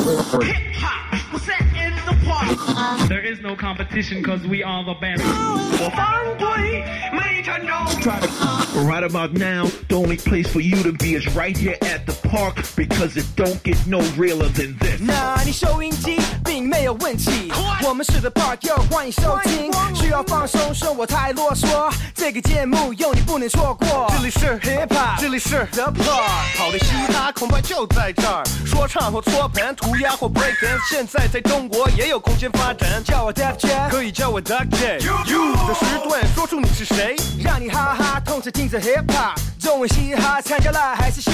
Hip hop was set in the park. There is no competition because we are the best. 我犯规没成功。 Right about now, the only place for you to be is right here at the park because it don't get no realer than this. 那你收音机并没有问题，我们是 The Park，又欢迎收听。需要放松，说我太啰嗦，这个节目有你不能错过。这里是 Hip Hop，这里是 The Park，好的嘻哈恐怕就在这儿。说唱或搓盘，涂鸦或 break dance，现在在中国也有 空间发展。叫我 Def Jam，可以叫我 Duck J。You 的时段，说出你是谁。让你哈哈，痛彻听着 Hip Hop，中文嘻哈参加了还是瞎？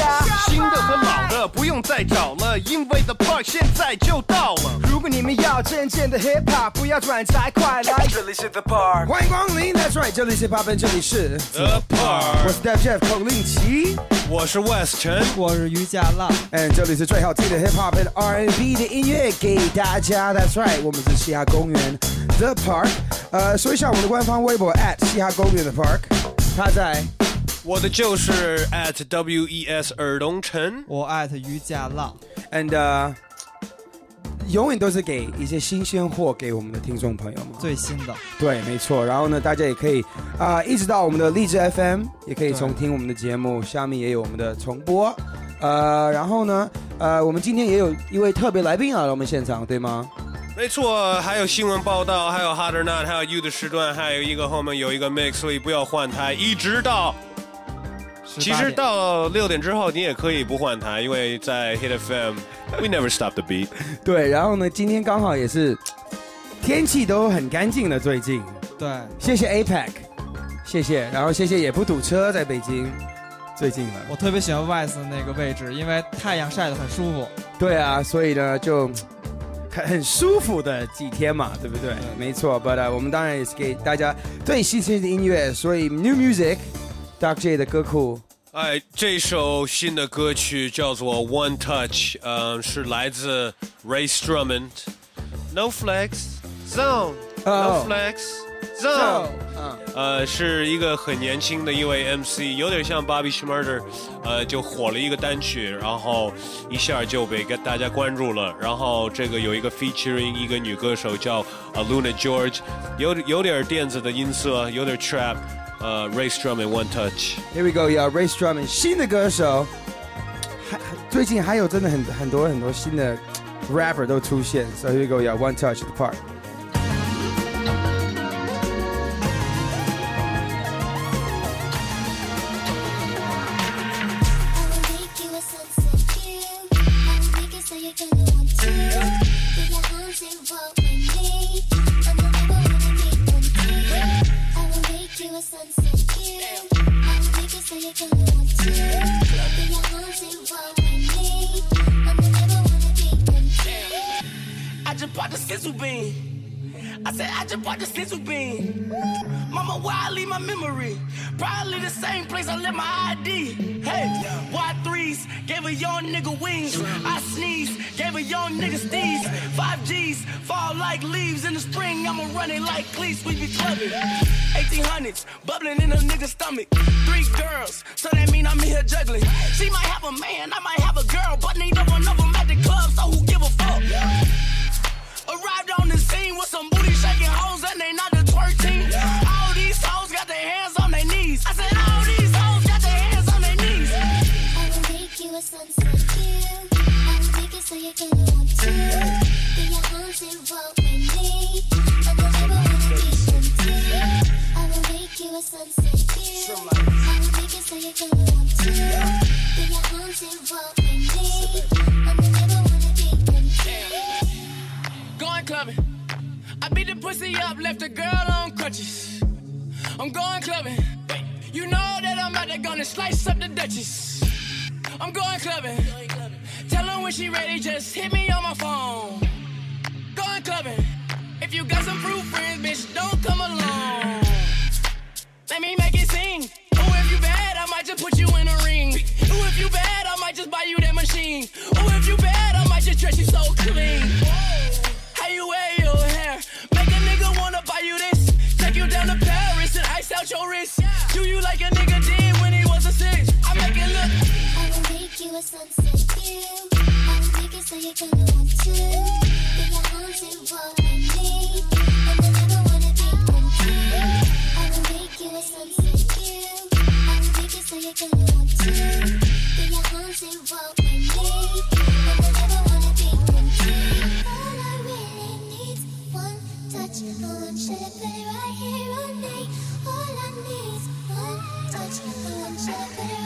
新的和老的不用再找了，因为 The Park 现在就到了。如果你们要真正的 Hip Hop，不要转载，快来！这里是 The Park，欢迎光临。That's right，这里是 Hip Hop，这里是 The Park，我是 Def Jeff 孔令奇。我是 West 陈，我是于家浪，嗯，这里是最好听的 hip hop and R&B 的音乐给大家。That's right，我们是嘻哈公园 The Park。呃，说一下我们的官方微博 at 嘻哈公园的 Park，他在我的就是 at W E S 尔东陈。我 at 于家浪，and 呃，永远都是给一些新鲜货给我们的听众朋友们。最新的，对，没错。然后呢，大家也可以啊、一直到我们的荔枝 FM，也可以重听我们的节目，下面也有我们的重播。呃，然后呢，呃，我们今天也有一位特别来宾来了我们现场，对吗？没错，还有新闻报道，还有 Hot or Not，还有 You 的时段，还有一个后面有一个 Mix，所以不要换台，一直到。其实到六点之后，你也可以不换台，因为在 Hit FM，We never stop the beat。对，然后呢，今天刚好也是天气都很干净的，最近对，谢谢 APEC，谢谢，然后谢谢也不堵车，在北京最近了。我特别喜欢的那个位置，因为太阳晒得很舒服。对啊，所以呢就很很舒服的几天嘛，对不对？没错，But、uh, 我们当然也是给大家最新鲜的音乐，所以 New Music，Doc J 的歌库。哎，这首新的歌曲叫做《One Touch》，嗯，是来自 Ray Strummond，No Flex Zone，No、哦 Flex Zone。嗯，呃，是一个很年轻的一位 MC，有点像 Bobby Schmurder，呃，就火了一个单曲，然后一下就被跟大家关注了。然后这个有一个 featuring 一个女歌手叫呃 Luna George，有有点电子的音色，有点 trap，呃，race drum and One Touch。Here we go，要 Ray Strummond 新的歌手，还还最近还有真的很很多很多新的 rapper 都出现，So here we go, yeah, One Touch the I I just bought the sizzle bean. I said I just bought the sizzle bean. Mama, where I leave my memory? Probably the same place I left my ID. Hey, Y3s gave a young nigga wings. I sneeze, gave a young nigga steez. Five G's fall like leaves in the spring. I'ma run it like cleats, we be clubbing. 1800s, bubbling in a nigga's stomach. Three girls, so that mean I'm here juggling. She might have a man, I might have a girl, but neither one of them at the club, so who give a fuck? Arrived on the scene with some I'm going clubbing. You know that I'm out there gonna slice up the Duchess. I'm going clubbing. Tell her when she ready, just hit me on my phone. Going clubbing. If you got some fruit friends, bitch, don't come along. Let me make it sing. Oh, if you bad, I might just put you in a ring. Oh, if you bad, I might just buy you that machine. Oh, if you bad, I might just dress you so clean. How you wear your hair? Make a nigga wanna buy you this. Take you down to Paris and ice out your wrist. Do you like a nigga did when he was a six? I make it look. You a sunset view. I'm thinking so you're gonna want to. Be your arms and walk with me. And I never wanna be with I will make you a sunset view. I'm thinking so you're gonna want to. Be your arms and walk with me. And I never wanna be with All I really need, one touch. Oh, one shot, baby, right here on me. All I need's one touch. Oh, one shot, baby.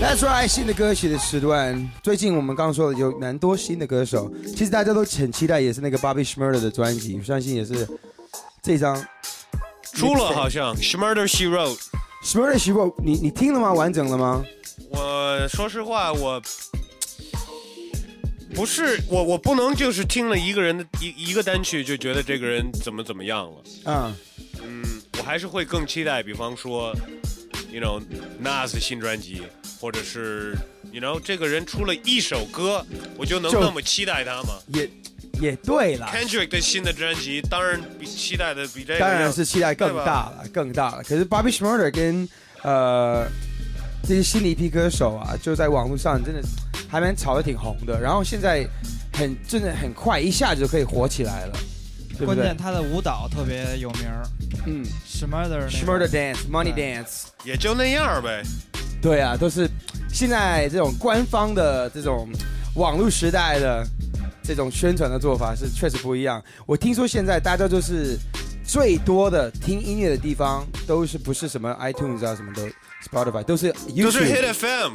That's right，新的歌曲的时段。最近我们刚说的有蛮多新的歌手，其实大家都很期待，也是那个 Bobby Schmurder 的专辑，相信也是这张出了，好像 Schmurder She Wrote。Schmurder 徐博，你你听了吗？完整了吗？我说实话，我不是我我不能就是听了一个人的一一个单曲就觉得这个人怎么怎么样了。嗯，嗯，我还是会更期待，比方说，you know Nas 的新专辑，或者是 you know 这个人出了一首歌，我就能那么期待他吗也也对了，？Kendrick 的新的专辑，当然比期待的比这个当然是期待更大了，更大了。可是 Bobby Schmurder 跟呃这些新的一批歌手啊，就在网络上真的还蛮炒的挺红的，然后现在很真的很快，一下子就可以火起来了，对对关键？他的舞蹈特别有名儿嗯，Schmurder 那，Schmurder 个 Dance、Money Dance，也就那样呗。对啊，都是现在这种官方的这种网络时代的这种宣传的做法是确实不一样。我听说现在大家就是最多的听音乐的地方都是不是什么 iTunes 啊什么的 Spotify 都是 YouTube，都是 Hit FM，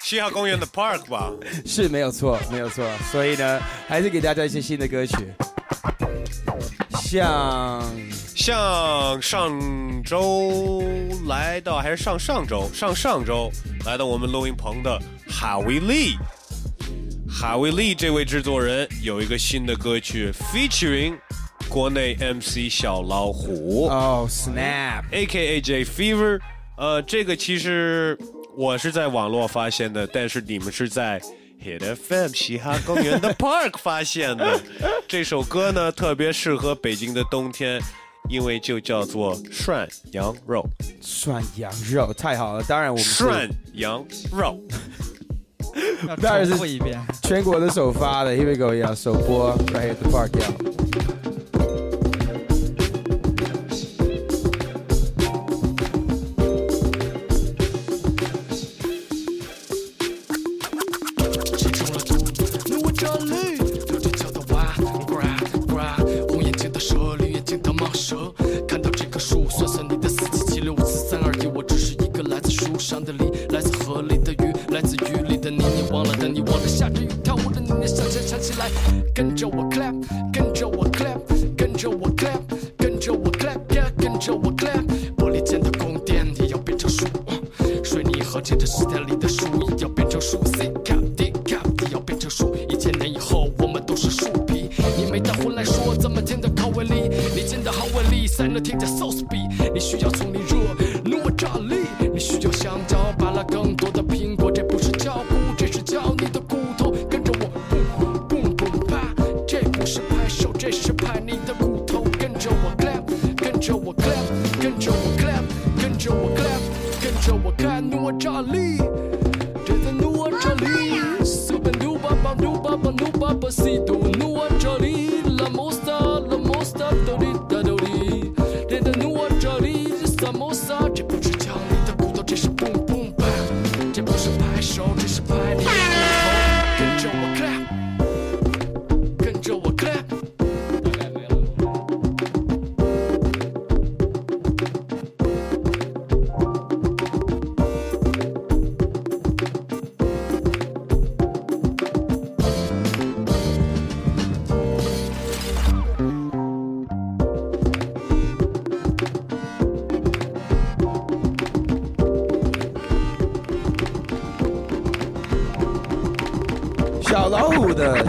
嘻哈公园的 Park 吧。是没有错，没有错。所以呢，还是给大家一些新的歌曲，像像上周来到，还是上上周，上上周来到我们录音棚的哈维利。哈维利这位制作人有一个新的歌曲，featuring 国内 MC 小老虎、哦 Snap，A.K.A. J Fever。呃，这个其实我是在网络发现的，但是你们是在 Hit FM 嘻哈公园的 Park 发现的。这首歌呢，特别适合北京的冬天，因为就叫做涮羊肉。涮羊肉太好了，当然我们涮羊肉，要当然是重复一遍。全国的首发的，Here we go，要首播，Right at the park，要。你我的，你忘了下着雨跳舞的你，你想想想起来，跟着我 clap，跟着我 clap，跟着我 clap，跟着我 clap，yeah，跟着我 clap。玻璃间的宫殿也要变成树，水泥和这个时代里的树也要变成树，C cap D cap 也要变成树。一千年以后，我们都是树皮。你没带回来说怎么听的口味里，你进的好味里才能听见 sauce 比。你需要从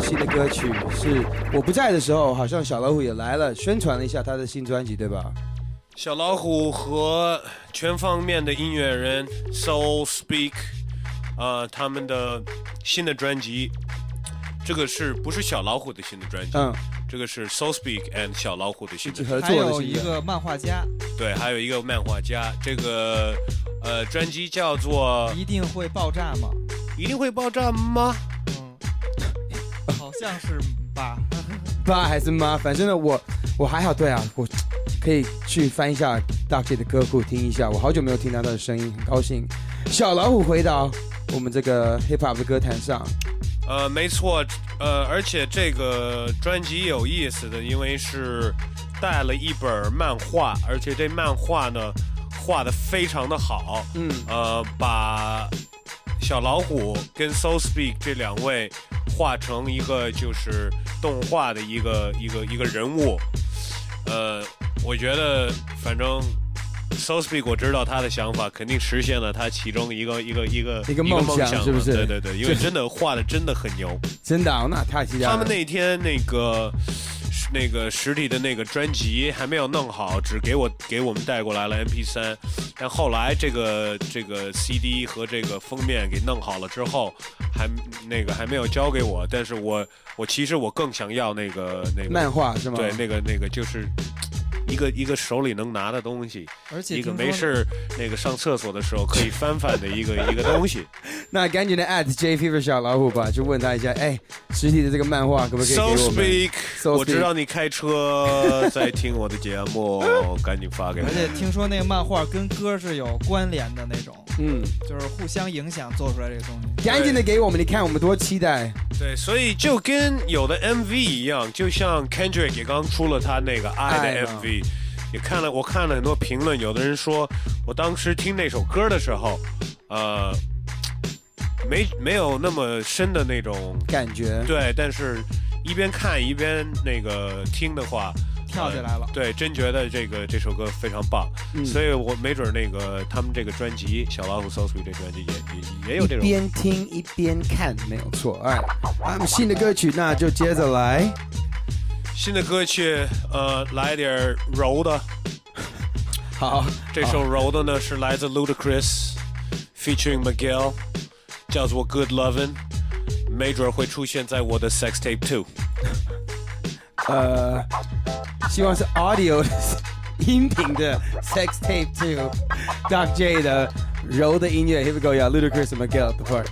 新的歌曲是我不在的时候，好像小老虎也来了，宣传了一下他的新专辑，对吧？小老虎和全方面的音乐人 Soul Speak，呃，他们的新的专辑，这个是不是小老虎的新的专辑？嗯，这个是 Soul Speak and 小老虎的新的专辑。合还。有一个漫画家，对，还有一个漫画家，这个呃专辑叫做一定会爆炸吗？《一定会爆炸吗》。像是吧。爸还是妈，反正呢，我我还好，对啊，我可可以去翻一下大 J 的歌库听一下。我好久没有听到他的声音，很高兴。小老虎回到我们这个 hip hop 的歌坛上，呃，没错，呃，而且这个专辑有意思的，因为是带了一本漫画，而且这漫画呢画的非常的好，嗯，呃，把小老虎跟 So Speak 这两位画成一个就是动画的一个一个一个人物，呃，我觉得反正 So Speak 我知道他的想法，肯定实现了他其中一个一个一个一个梦想想是不是对对对，因为真的画的真的很牛。真的、啊，那太期待了。他们那天那个那个实体的那个专辑还没有弄好，只给我给我们带过来了 MP 3但后来这个这个 CD 和这个封面给弄好了之后，还那个还没有交给我。但是我我其实我更想要那个那个漫画是吗？对，那个那个就是。一个一个手里能拿的东西，而且一个没事儿那个上厕所的时候可以翻翻的一个 一个东西。那赶紧的 at J Fever 小老虎吧，就问他一下，哎，实体的这个漫画可不可以给 So 我们 speak，So 我知 speak 道你开车在听我的节目，赶紧发给我而。且听说那个漫画跟歌是有关联的那种，嗯，就是互相影响做出来这个东西。赶紧的给我们，你看我们多期待。对，所以就跟有的 MV 一样，就像 Kendrick 也刚出了他那个《I》的 MV，也看了，我看了很多评论，有的人说我当时听那首歌的时候，呃，没没有那么深的那种感觉对，但是一边看一边那个听的话。跳起来了呃对，真觉得这个这首歌非常棒，嗯所以我没准那个他们这个专辑《小老虎 So Sweet》这专辑也也也有这种一边听一边看，没有错。哎，他们新的歌曲，那就接着来。新的歌曲，呃，来点儿柔的。好，这首柔的呢是来自 Ludacris featuring Miguel，叫做 Good Lovin'，没准会出现在我的 Sex Tape Two。呃，希望是 audio 的音频的 sex tape two Doc J 的柔的音乐。Here we go, yeah, Ludacris and Miguel the part.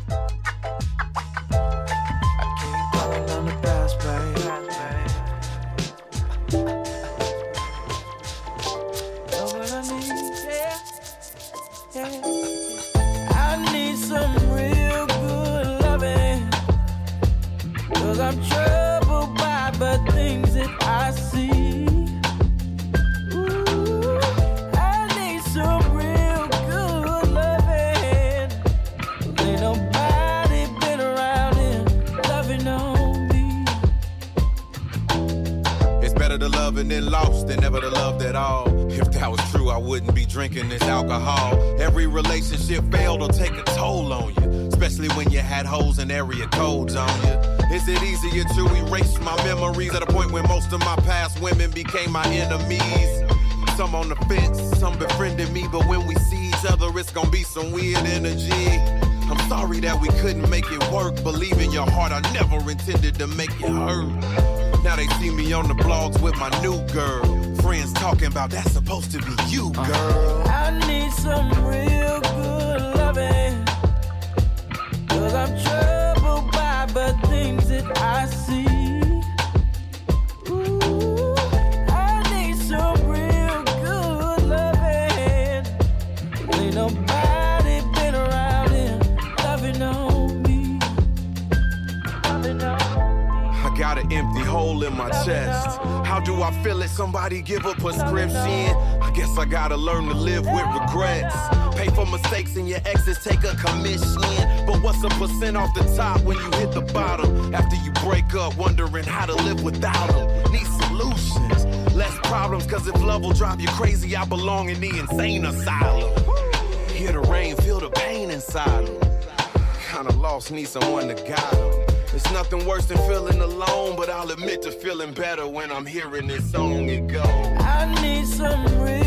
Feeling better when I'm hearing this song. It goes. I need some real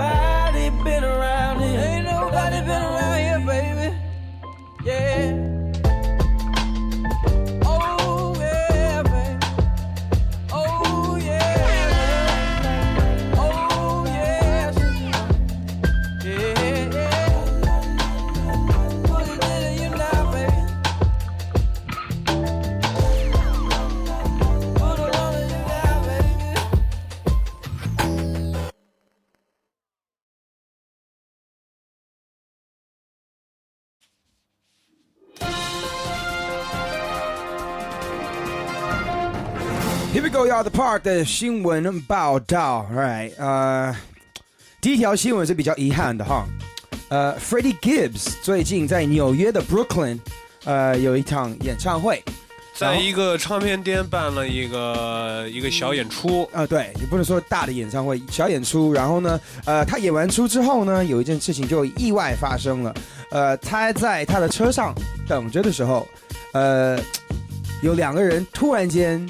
goodbye. The Park 的新闻报道，right？呃，第一条新闻是比较遗憾的哈。呃，Freddie Gibbs 最近在纽约的 Brooklyn，呃，有一场演唱会。在一个唱片店办了一个一个小演出，呃，对你不能说大的演唱会，小演出。然后呢，呃，他演完出之后呢，有一件事情就意外发生了。呃，他在他的车上等着的时候，呃，有两个人突然间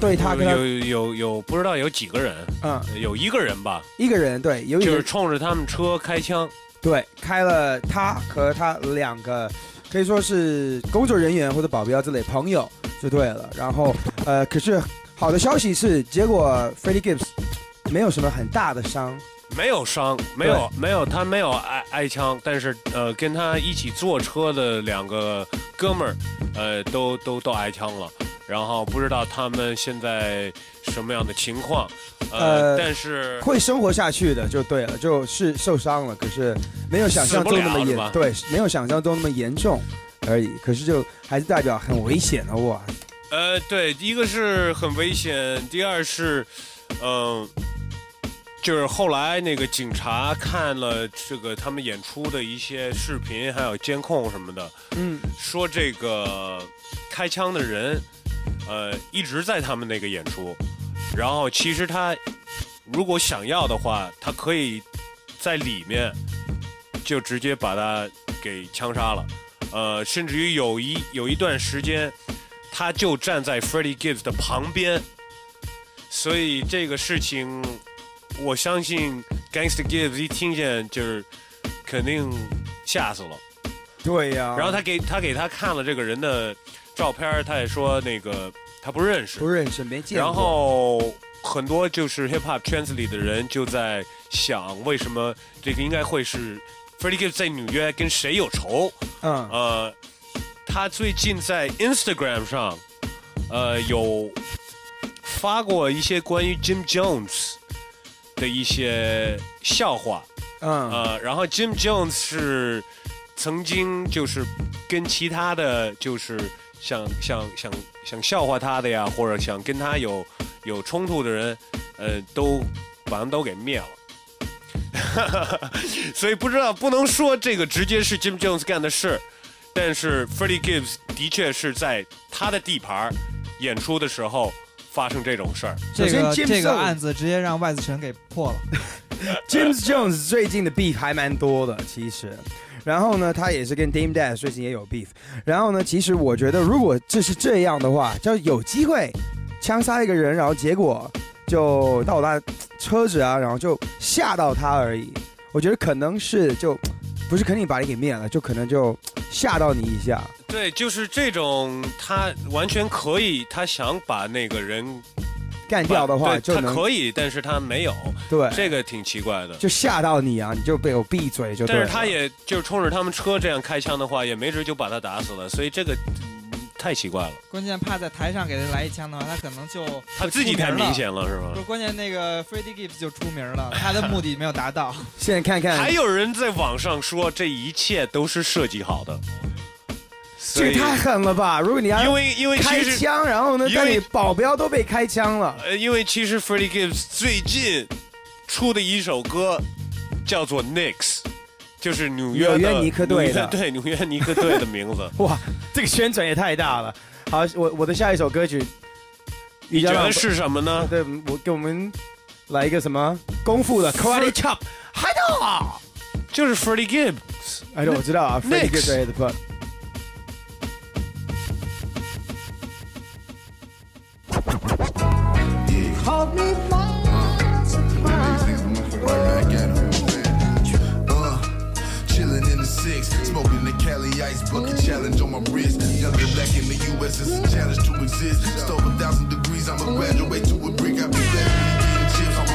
对他跟他有有有不知道有几个人，嗯，有一个人吧，一个人对，有一个就是冲着他们车开枪，对，开了他和他两个可以说是工作人员或者保镖之类朋友就对了。然后呃，可是好的消息是，结果 Freddie Gibbs 没有什么很大的伤，没有伤，没有没有，他没有挨挨枪，但是呃，跟他一起坐车的两个哥们儿，呃，都都都挨枪了，然后不知道他们现在什么样的情况，呃，呃但是会生活下去的就对了，就是受伤了，可是没有想象中那么严，对，没有想象中那么严重而已。可是就还是代表很危险的哇，呃，对，一个是很危险，第二是，嗯、就是后来那个警察看了这个他们演出的一些视频，还有监控什么的，嗯，说这个开枪的人，呃，一直在他们那个演出，然后其实他如果想要的话，他可以在里面就直接把他给枪杀了，呃，甚至于有一有一段时间，他就站在 Freddie Gibbs 的旁边，所以这个事情，我相信 Gangsta Gibbs 一听见就是肯定吓死了。对呀、然后他给他给他看了这个人的照片，他也说那个他不认识。不，认识没见过，然后很多就是 hip hop 圈子里的人就在想，为什么这个应该会是 Freddie Gibbs 在纽约跟谁有仇？嗯。呃，他最近在 Instagram 上，呃，有发过一些关于 Jim Jones 的一些笑话，嗯。呃，然后 Jim Jones 是曾经就是跟其他的就是想想想想笑话他的呀，或者想跟他有有冲突的人，呃，都把他们都给灭了。所以不知道不能说这个直接是 Jim Jones 干的事，但是 Freddie Gibbs 的确是在他的地盘儿演出的时候发生这种事儿。这个首先 James 这个案子直接让外子城给破了。James Jones 最近的 beef 还蛮多的，其实。然后呢，他也是跟 Dame Dash 最近也有 beef。然后呢，其实我觉得，如果这是这样的话，就有机会枪杀一个人，然后结果就到他车子啊，然后就吓到他而已。我觉得可能是就不是肯定把你给灭了，就可能就吓到你一下。对，就是这种，他完全可以，他想把那个人干掉的话，对就能他可以，但是他没有，对，这个挺奇怪的。就吓到你啊，你就被我闭嘴就对。但是他也就是冲着他们车这样开枪的话，也没准就把他打死了，所以这个、嗯太奇怪了。关键怕在台上给他来一枪的话，他可能就他自己太明显了，是吗不？关键那个 Freddie Gibbs 就出名了，他的目的没有达到。现在看看，还有人在网上说这一切都是设计好的，这个太狠了吧！如果你要因为因为开枪，然后呢，但你保镖都被开枪了。呃，因为其实 Freddie Gibbs 最近出的一首歌叫做 Knicks，就是纽约的纽约尼克队的对纽约尼克队的名字。哇，这个宣传也太大了。好，我我的下一首歌曲，你觉得是什么呢？对，我给我们来一个什么功夫的 Karate Chop，嗨的。就是 Freddie Gibbs。哎，对，我知道啊，Freddie Gibbs 对的 put。Uh, in the six, smoking the Cali ice bucket challenge on my wrist. Younger black in the U.S. is a challenge to exist. Stove a thousand degrees, I'ma graduate to a brick. I be chips. My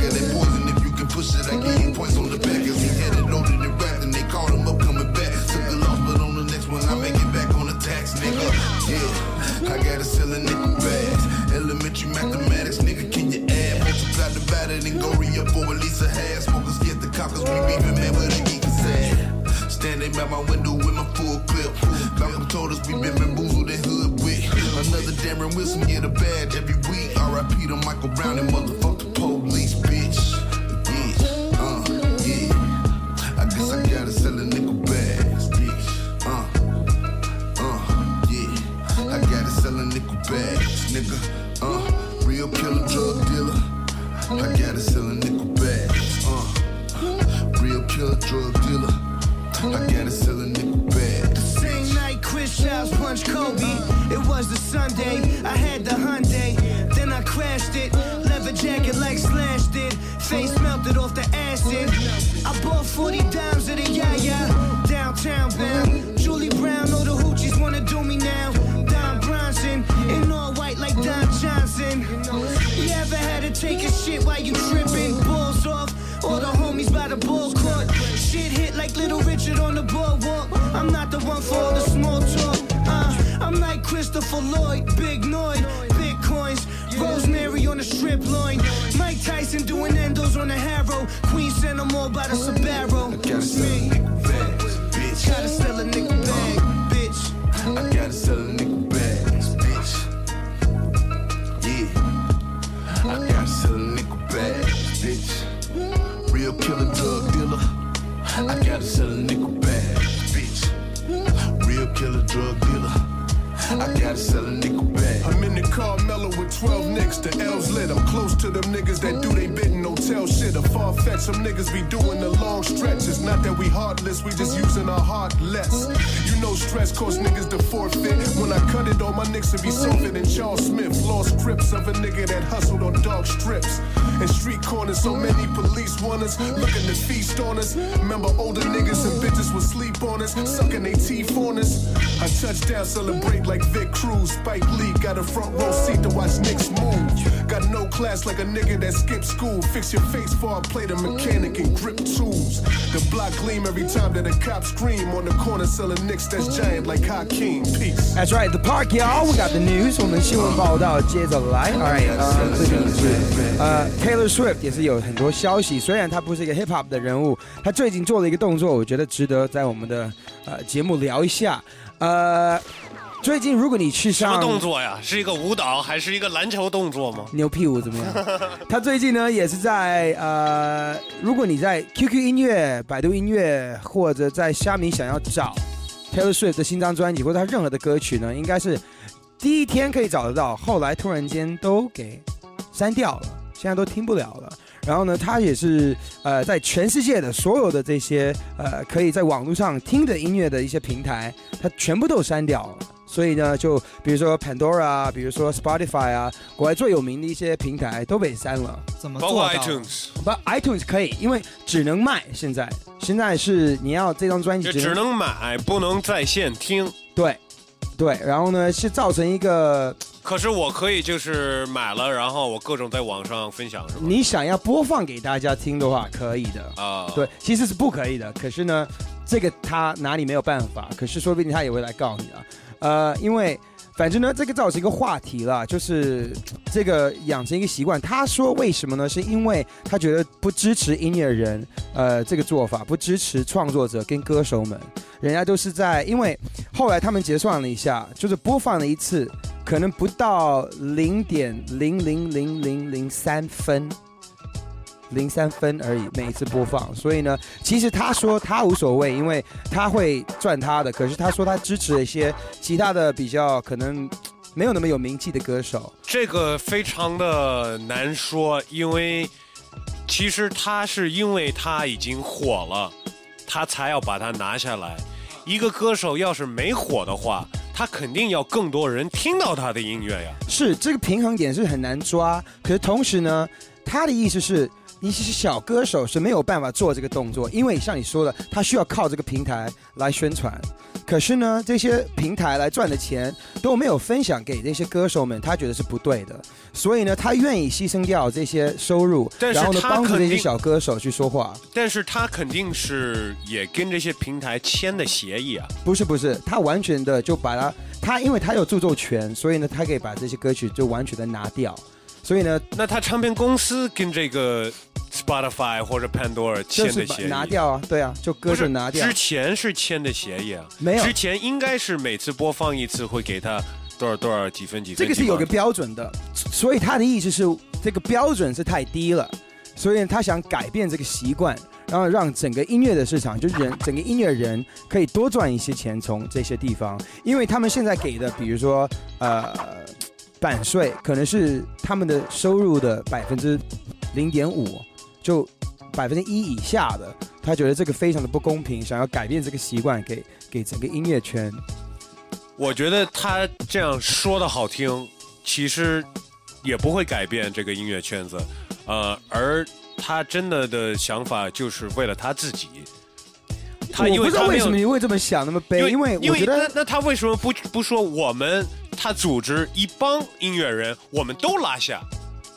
of that poison. If you can push it, I points on the he had it loaded and they called him up coming back. Took the loss, but on the next one, I make it back on the tax, nigga. Yeah, I gotta sell a. Elementary mathematics, nigga, can you add? Multiply, divide it, and go re up for at a half. Smokers get the cockers, we beefing, man, with a geek is. Standing by my window with my full clip. Malcolm told us we been bamboozled and hood with. Another Darren Wilson get a badge every week. R.I.P. to Michael Brown and motherfuck the police, bitch. Yeah, uh, yeah. I guess I gotta sell a nickel bags. Uh, uh, yeah. I gotta sell a nickel bags, nigga. Uh, real killer drug dealer. I gotta sell a nickel bags. Uh, real killer drug dealer. I gotta sell a nickel bag. Same night Chris Childs punched Kobe. It was the Sunday. I had the Hyundai. Then I crashed it. Leather jacket like Slash did. Face melted off the acid. I bought 40 dimes at a Yaya. Downtown bound. Julie Brown, all the hoochies wanna do me now. Don Bronson. In all white like Don Johnson. You ever had to take a shit while you tripping? Balls off. All the homies by the ball court. Shit hit like Little Richard on the boardwalk. I'm not the one for all the small talk. Uh, I'm like Christopher Lloyd, Big Noid, Bitcoins, Rosemary on the strip loin. Mike Tyson doing endos on the Harrow. Queen sent them all by the Sbarro. Gotta sell a bitch. Gotta sell a nigga bag, bitch. I gotta sell a nickel killer drug dealer. I gotta sell a nickel bags, bitch. Real killer drug dealer. I gotta sell a nickel bag. I'm in the Carmelo with 12 nicks, the L's lit. I'm close to them niggas that do they bit don't tell shit. A far fetch, some niggas be doing the long stretches. Not that we heartless, we just using our heart less. You know stress cost niggas to forfeit. When I cut it, all my nicks would be softer than Charles Smith. Lost grips of a nigga that hustled on dark strips. And street corners, so many police want us, looking to feast on us. Remember older niggas and bitches would sleep on us, sucking their teeth on us. I touch down, celebrate like Vic Cruz. Spike Lee got a front row seat to watch Knicks move. Got no class like a nigga that skipped school. Fix your face before I play the mechanic and grip tools. The block gleam every time that a cop scream on the corner selling Knicks that's giant like Hakeem. Peace. That's right, the park y'all. We got the news. 我们新闻报道接着来。All right，呃，这里是呃 Taylor Swift 也是有很多消息。虽然他不是一个 hip hop 的人物，他最近做了一个动作，我觉得值得在我们的呃节目聊一下。呃， 最近如果你去什么动作呀？是一个舞蹈还是一个篮球动作吗？牛屁股怎么样？他最近呢也是在呃，如果你在 QQ 音乐、百度音乐或者在虾米想要找 Taylor Swift 的新张专辑或者他任何的歌曲呢，应该是第一天可以找得到，后来突然间都给删掉了，现在都听不了了。然后呢，他也是呃，在全世界的所有的这些呃可以在网络上听的音乐的一些平台，他全部都删掉了。所以呢，就比如说 Pandora 啊，比如说 Spotify 啊，国外最有名的一些平台都被删了。怎么包括 iTunes，不，iTunes 可以，因为只能卖。现在现在是你要这张专辑就只能买，不能在线听。对对，然后呢是造成一个可是我可以就是买了，然后我各种在网上分享，是吗？你想要播放给大家听的话，可以的。啊，对，其实是不可以的。可是呢，这个他哪里没有办法？可是说不定他也会来告你啊。呃，因为反正呢，这个造成一个话题了，就是这个养成一个习惯。他说为什么呢？是因为他觉得不支持音乐人，呃，这个做法不支持创作者跟歌手们，人家都是在，因为后来他们结算了一下，就是播放了一次，可能不到零点零零零零零三分。零三分而已，每一次播放。所以呢，其实他说他无所谓，因为他会赚他的。可是他说他支持一些其他的比较可能没有那么有名气的歌手。这个非常的难说，因为其实他是因为他已经火了，他才要把它拿下来。一个歌手要是没火的话，他肯定要更多人听到他的音乐呀。是这个平衡点是很难抓。可是同时呢，他的意思是。你其实小歌手是没有办法做这个动作，因为像你说的，他需要靠这个平台来宣传。可是呢，这些平台来赚的钱都没有分享给这些歌手们，他觉得是不对的。所以呢，他愿意牺牲掉这些收入，然后呢，帮助这些小歌手去说话。但是他肯定是也跟这些平台签的协议啊。不是不是，他完全的就把他他因为他有著作权，所以呢，他可以把这些歌曲就完全的拿掉。所以呢，那他唱片公司跟这个 Spotify 或者 Pandora 签的协议拿掉啊，对啊，就歌手拿掉。之前是签的协议啊，没有。之前应该是每次播放一次会给他多少多少几分几分。这个是有个标准的，所以他的意思是这个标准是太低了，所以他想改变这个习惯，然后让整个音乐的市场，就人整个音乐人可以多赚一些钱从这些地方，因为他们现在给的，比如说呃。版税可能是他们的收入的百分之零点五，就百分之一以下的，他觉得这个非常的不公平，想要改变这个习惯，给给整个音乐圈。我觉得他这样说的好听，其实也不会改变这个音乐圈子，呃，而他真的的想法就是为了他自己。他我不知道为什么你会这么想那么悲，因为因为那那他为什么不不说我们？他组织一帮音乐人，我们都拉下。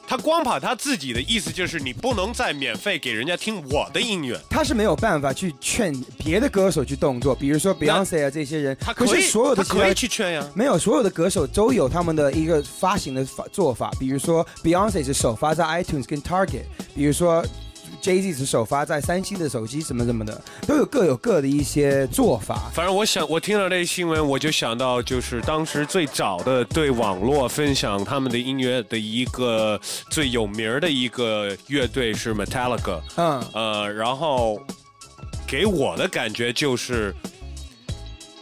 他光把他自己的意思，就是你不能再免费给人家听我的音乐。他是没有办法去劝别的歌手去动作，比如说 Beyonce 啊这些人，他可以所有的可以去劝呀。没有，所有的歌手都有他们的一个发行的法做法，比如说 Beyonce 是首发在 iTunes 跟 Target，比如说。J Z 是首发在三星的手机什么什么的，都有各有各的一些做法。反正我想，我听了这个新闻，我就想到，就是当时最早的对网络分享他们的音乐的一个最有名的一个乐队是 Metallica。嗯。呃，然后给我的感觉就是，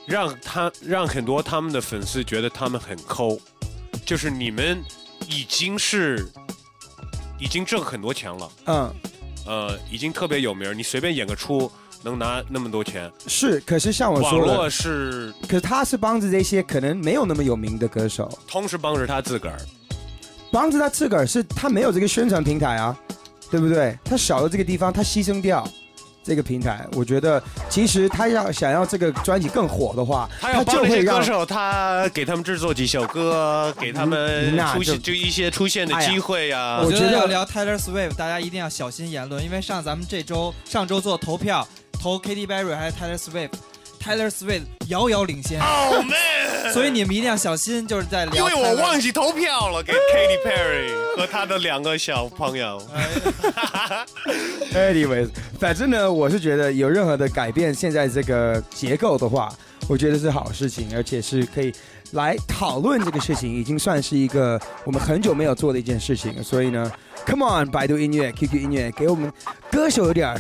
让他让很多他们的粉丝觉得他们很抠，就是你们已经是已经挣很多钱了。嗯。呃，已经特别有名，你随便演个出能拿那么多钱。是，可是像我说，网络是，可是他是帮着这些可能没有那么有名的歌手，同时帮着他自个儿，帮着他自个儿是他没有这个宣传平台啊，对不对？他少了这个地方，他牺牲掉。这个平台，我觉得其实他要想要这个专辑更火的话，他就会让歌手他给他们制作几首歌，给他们出现就一些出现的机会呀。我觉得要聊 Taylor Swift，大家一定要小心言论，因为上咱们这周上周做投票，投 Katy Perry 还是 Taylor Swift。Taylor Swift 遥遥领先，Oh man！所以你们一定要小心，就是在聊。因为我忘记投票了，给 Katy Perry 和他的两个小朋友。Anyways，反正呢，我是觉得有任何的改变现在这个结构的话，我觉得是好事情，而且是可以来讨论这个事情，已经算是一个我们很久没有做的一件事情。所以呢，Come on，百度音乐、QQ 音乐，给我们歌手有点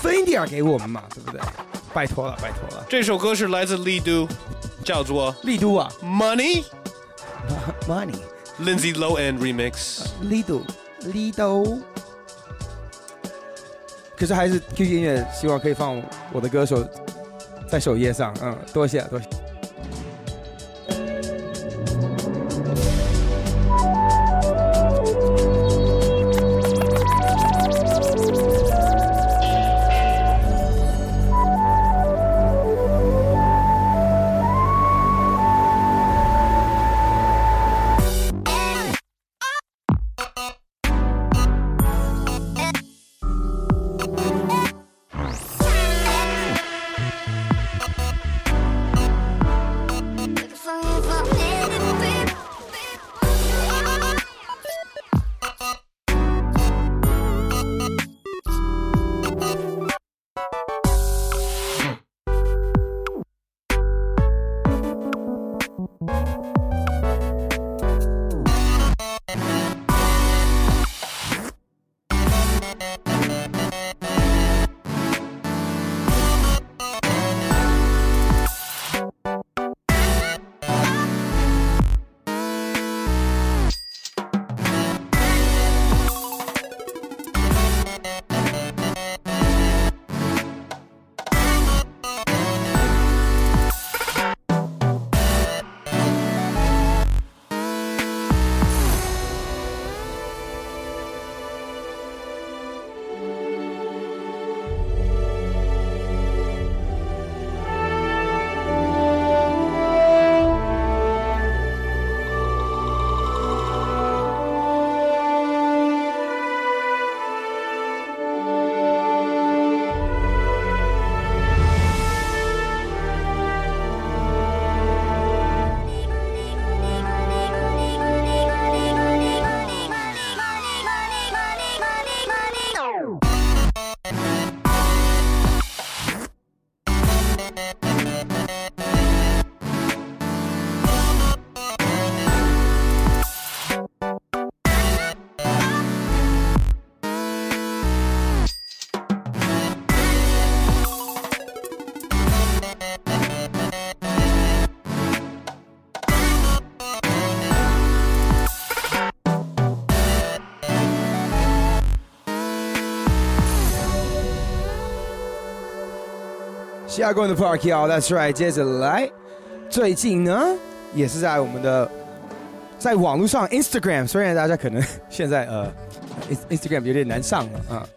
分一点给我们嘛，对不对？拜托了，拜托了。这首歌是来自丽都，叫做丽都啊，Money，Money，Lindsay Low and remix。丽都，丽都。可是还是 QQ 音乐，希望可以放我的歌手在首页上。嗯，多谢，多谢。下关的 Park 要，That's right。接着来，最近呢，也是在我们的在网络上 Instagram，虽然大家可能现在呃 Ins- Instagram 有点难上了啊，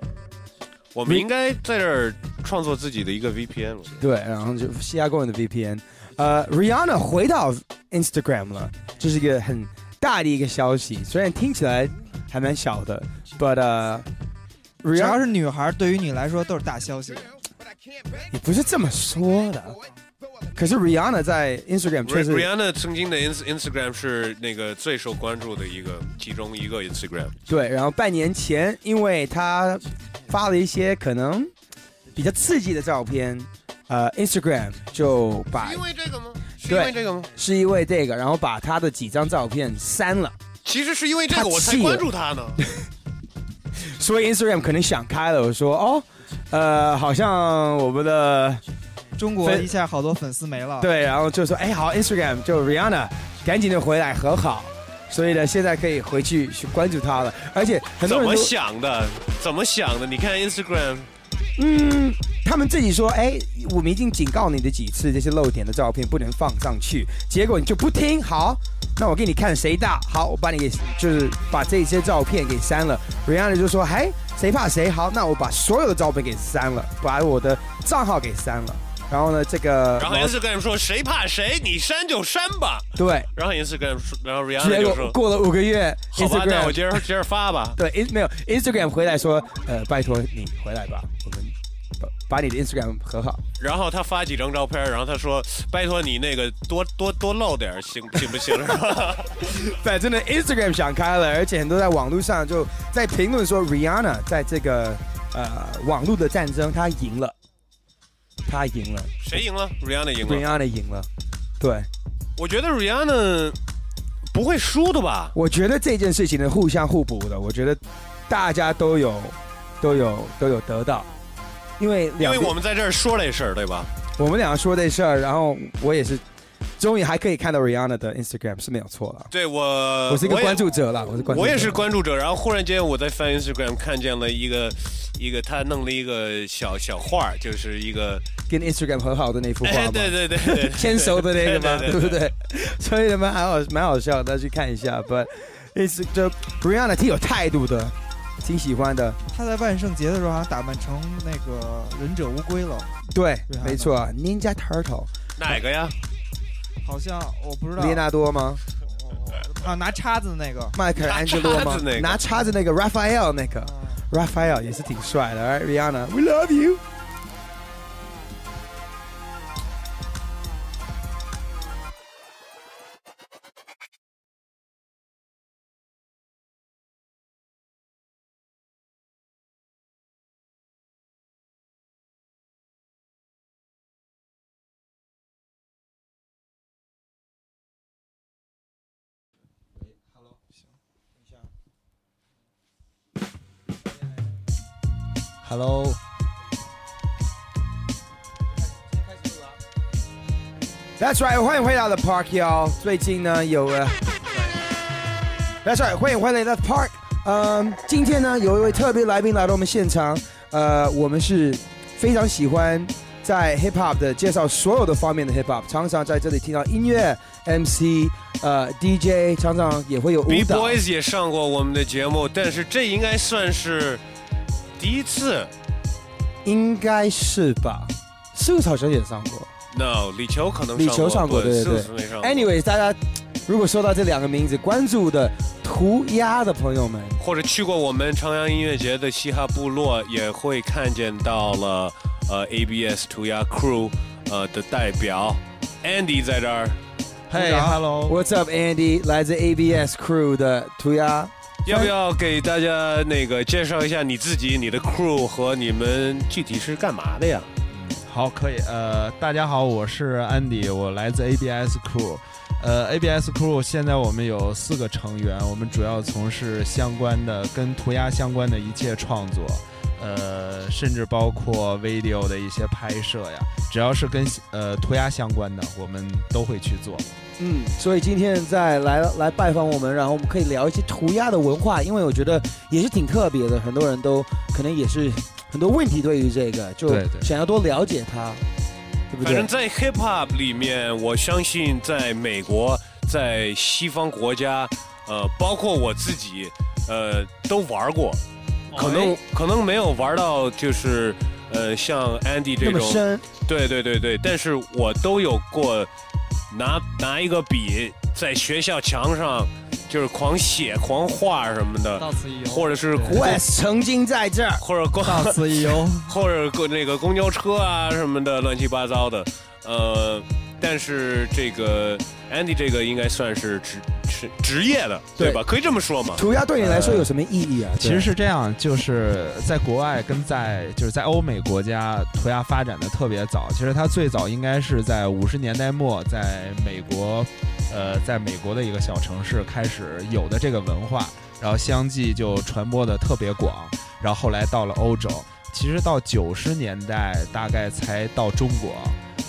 我们应该在这儿创作自己的一个 VPN 了。对，然后就西亚公园的 VPN，呃，Rihanna 回到 Instagram 了，这是一个很大的一个消息，虽然听起来还蛮小的，but 呃只要是女孩，对于你来说都是大消息。也不是这么说的，可是 Rihanna 在 Instagram 确实 Rihanna 曾经的 Ins Instagram 是那个最受关注的一个其中一个 Instagram。对，然后半年前，因为她发了一些可能比较刺激的照片，呃，Instagram 就把因为这个吗？是因为这个吗？是因为这个，然后把她的几张照片删了，其实是因为这个我才关注她呢。所以 Instagram 可能想开了，我说哦，呃，好像我们的中国分一下好多粉丝没了。对，然后就说哎好，Instagram 就 Rihanna 赶紧的回来和好，所以呢，现在可以回去去关注他了，而且很多怎么人都想的？怎么想的？你看 Instagram，嗯，他们自己说，哎，我们已经警告你的几次，这些露点的照片不能放上去，结果你就不听。好，那我给你看谁大。好，我把你给就是把这些照片给删了。Rihanna 就说，嘿，谁怕谁？好，那我把所有的照片给删了，把我的账号给删了。然后呢，这个然后 Instagram 说谁怕谁，你删就删吧。对，然后 Instagram 说，然后 Rihanna 结就说，过了五个月好吧，那，Instagram 我接着接着发吧。对没有 Instagram 回来说，呃，拜托你回来吧，我们把把你的 Instagram 和好。然后他发几张照片，然后他说：“拜托你那个多多多露点儿，行行不行？”反正呢，Instagram 想开了，而且很多在网络上就在评论说，Rihanna 在这个呃网络的战争，她赢了，她赢了谁赢了？Rihanna 赢了。，Rihanna 赢了。对，我觉得 Rihanna 不会输的吧？我觉得这件事情呢互相互补的，我觉得大家都有都有都有得到，因为因两为我们在这儿说这事儿，对吧？我们两个说这事儿，然后我也是终于还可以看到 Rihanna 的 Instagram 是没有错了。对我，我是一个关注者了，我是关注者。我也是关注者。然后忽然间我在翻 Instagram 看见了一个一个他弄了一个小小画儿，就是一个跟 Instagram 很好的那幅画？对对对对，牵手的那个嘛，对对不对？所以蛮好蛮好笑的，大家去看一下。But it's 就 Rihanna 挺有态度的，挺喜欢的。他在万圣节的时候好像打扮成那个忍者乌龟了，对没错，Ninja Turtle，哪个呀？好像我不知道。列纳多吗？啊，拿叉子的那个。迈克尔安吉洛吗拿叉子那个？拿叉子那个 Raphael 那个 Raphael 也是挺帅的。Alright, Rihanna, we love you. Hello。That's right，欢迎回到 The Park 幺。最近呢有呃，That's right，欢迎回来 The Park。嗯，今天呢有一位特别来宾来到我们现场，呃，我们是非常喜欢在 Hip Hop 的介绍所有的方面的 Hip Hop，常常在这里听到音乐、MC、呃 DJ，常常也会有 B。Boys 也上过我们的节目，但是这应该算是第一次。应该是吧？是不是好像也上过？No，李球可能李球上过，对对对是不是没上。Anyways，大家如果收到这两个名字，关注的涂鸦的朋友们，或者去过我们长阳音乐节的嘻哈部落，也会看见到了呃 ABS 涂鸦 Crew 呃的代表 Andy 在这儿。嘿，Hello，What's up Andy？来自 ABS Crew 的涂鸦，要不要给大家那个介绍一下你自己、你的 crew 和你们具体是干嘛的呀？好，可以。呃，大家好，我是安迪，我来自 ABS Crew。呃，ABS Crew 现在我们有四个成员，我们主要从事相关的跟涂鸦相关的一切创作，呃，甚至包括 video 的一些拍摄呀，只要是跟呃涂鸦相关的，我们都会去做。嗯，所以今天在来来拜访我们，然后我们可以聊一些涂鸦的文化，因为我觉得也是挺特别的，很多人都可能也是很多问题对于这个，就想要多了解它。对不对反正？在 hip hop 里面，我相信在美国，在西方国家，呃，包括我自己，呃，都玩过，可能可能没有玩到就是呃像 Andy 这种深，对对对对，但是我都有过拿拿一个笔在学校墙上就是狂写狂画什么的，到此一游或者是 West 曾经在这儿，或者公到此一游，或者公那个公交车啊什么的乱七八糟的，呃，但是这个 Andy 这个应该算是职是职业的，对吧？可以这么说嘛？涂鸦对你来说有什么意义啊？其实是这样，就是在国外跟在就是在欧美国家，涂鸦发展的特别早。其实它最早应该是在五十年代末，在美国，呃，在美国的一个小城市开始有的这个文化，然后相继就传播的特别广，然后后来到了欧洲。其实到九十年代大概才到中国，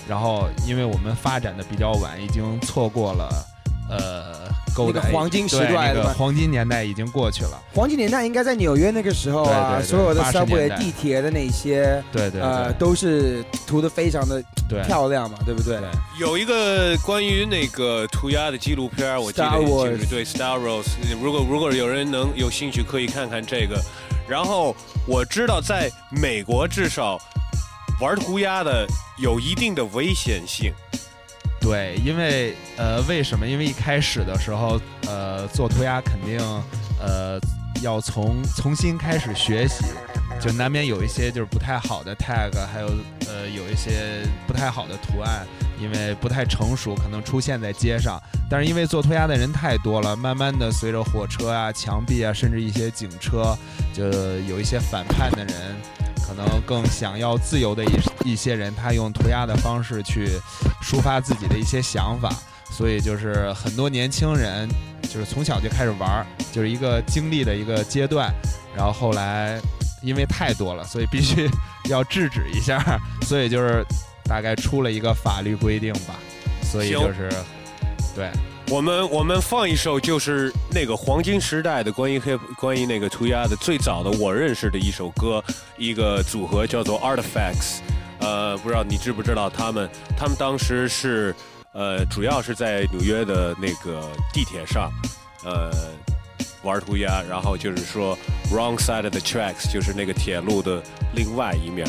然后因为我们发展的比较晚，已经错过了。呃，勾那个黄金时对那个代了黄金年代已经过去了。黄金年代应该在纽约那个时候啊，对对对所有的80 subway 地铁的那些，对对呃，对都是涂的非常的漂亮嘛，对不对？有一个关于那个涂鸦的纪录片，我记得对 Star Wars。如果如果有人能有兴趣，可以看看这个。然后我知道，在美国至少玩涂鸦的有一定的危险性。对，因为呃，为什么？因为一开始的时候，呃，做涂鸦肯定呃要从重新开始学习，就难免有一些就是不太好的 tag，还有呃有一些不太好的图案，因为不太成熟，可能出现在街上。但是因为做涂鸦的人太多了，慢慢的随着火车啊、墙壁啊，甚至一些警车，就有一些反叛的人。可能更想要自由的一一些人，他用涂鸦的方式去抒发自己的一些想法，所以就是很多年轻人就是从小就开始玩，就是一个经历的一个阶段，然后后来因为太多了，所以必须要制止一下，所以就是大概出了一个法律规定吧，所以就是对。我们我们放一首就是那个黄金时代的关于黑关于那个涂鸦的最早的我认识的一首歌，一个组合叫做 Artifacts，呃，不知道你知不知道他们？他们当时是呃，主要是在纽约的那个地铁上，呃，玩涂鸦，然后就是说 wrong side of the tracks，就是那个铁路的另外一面。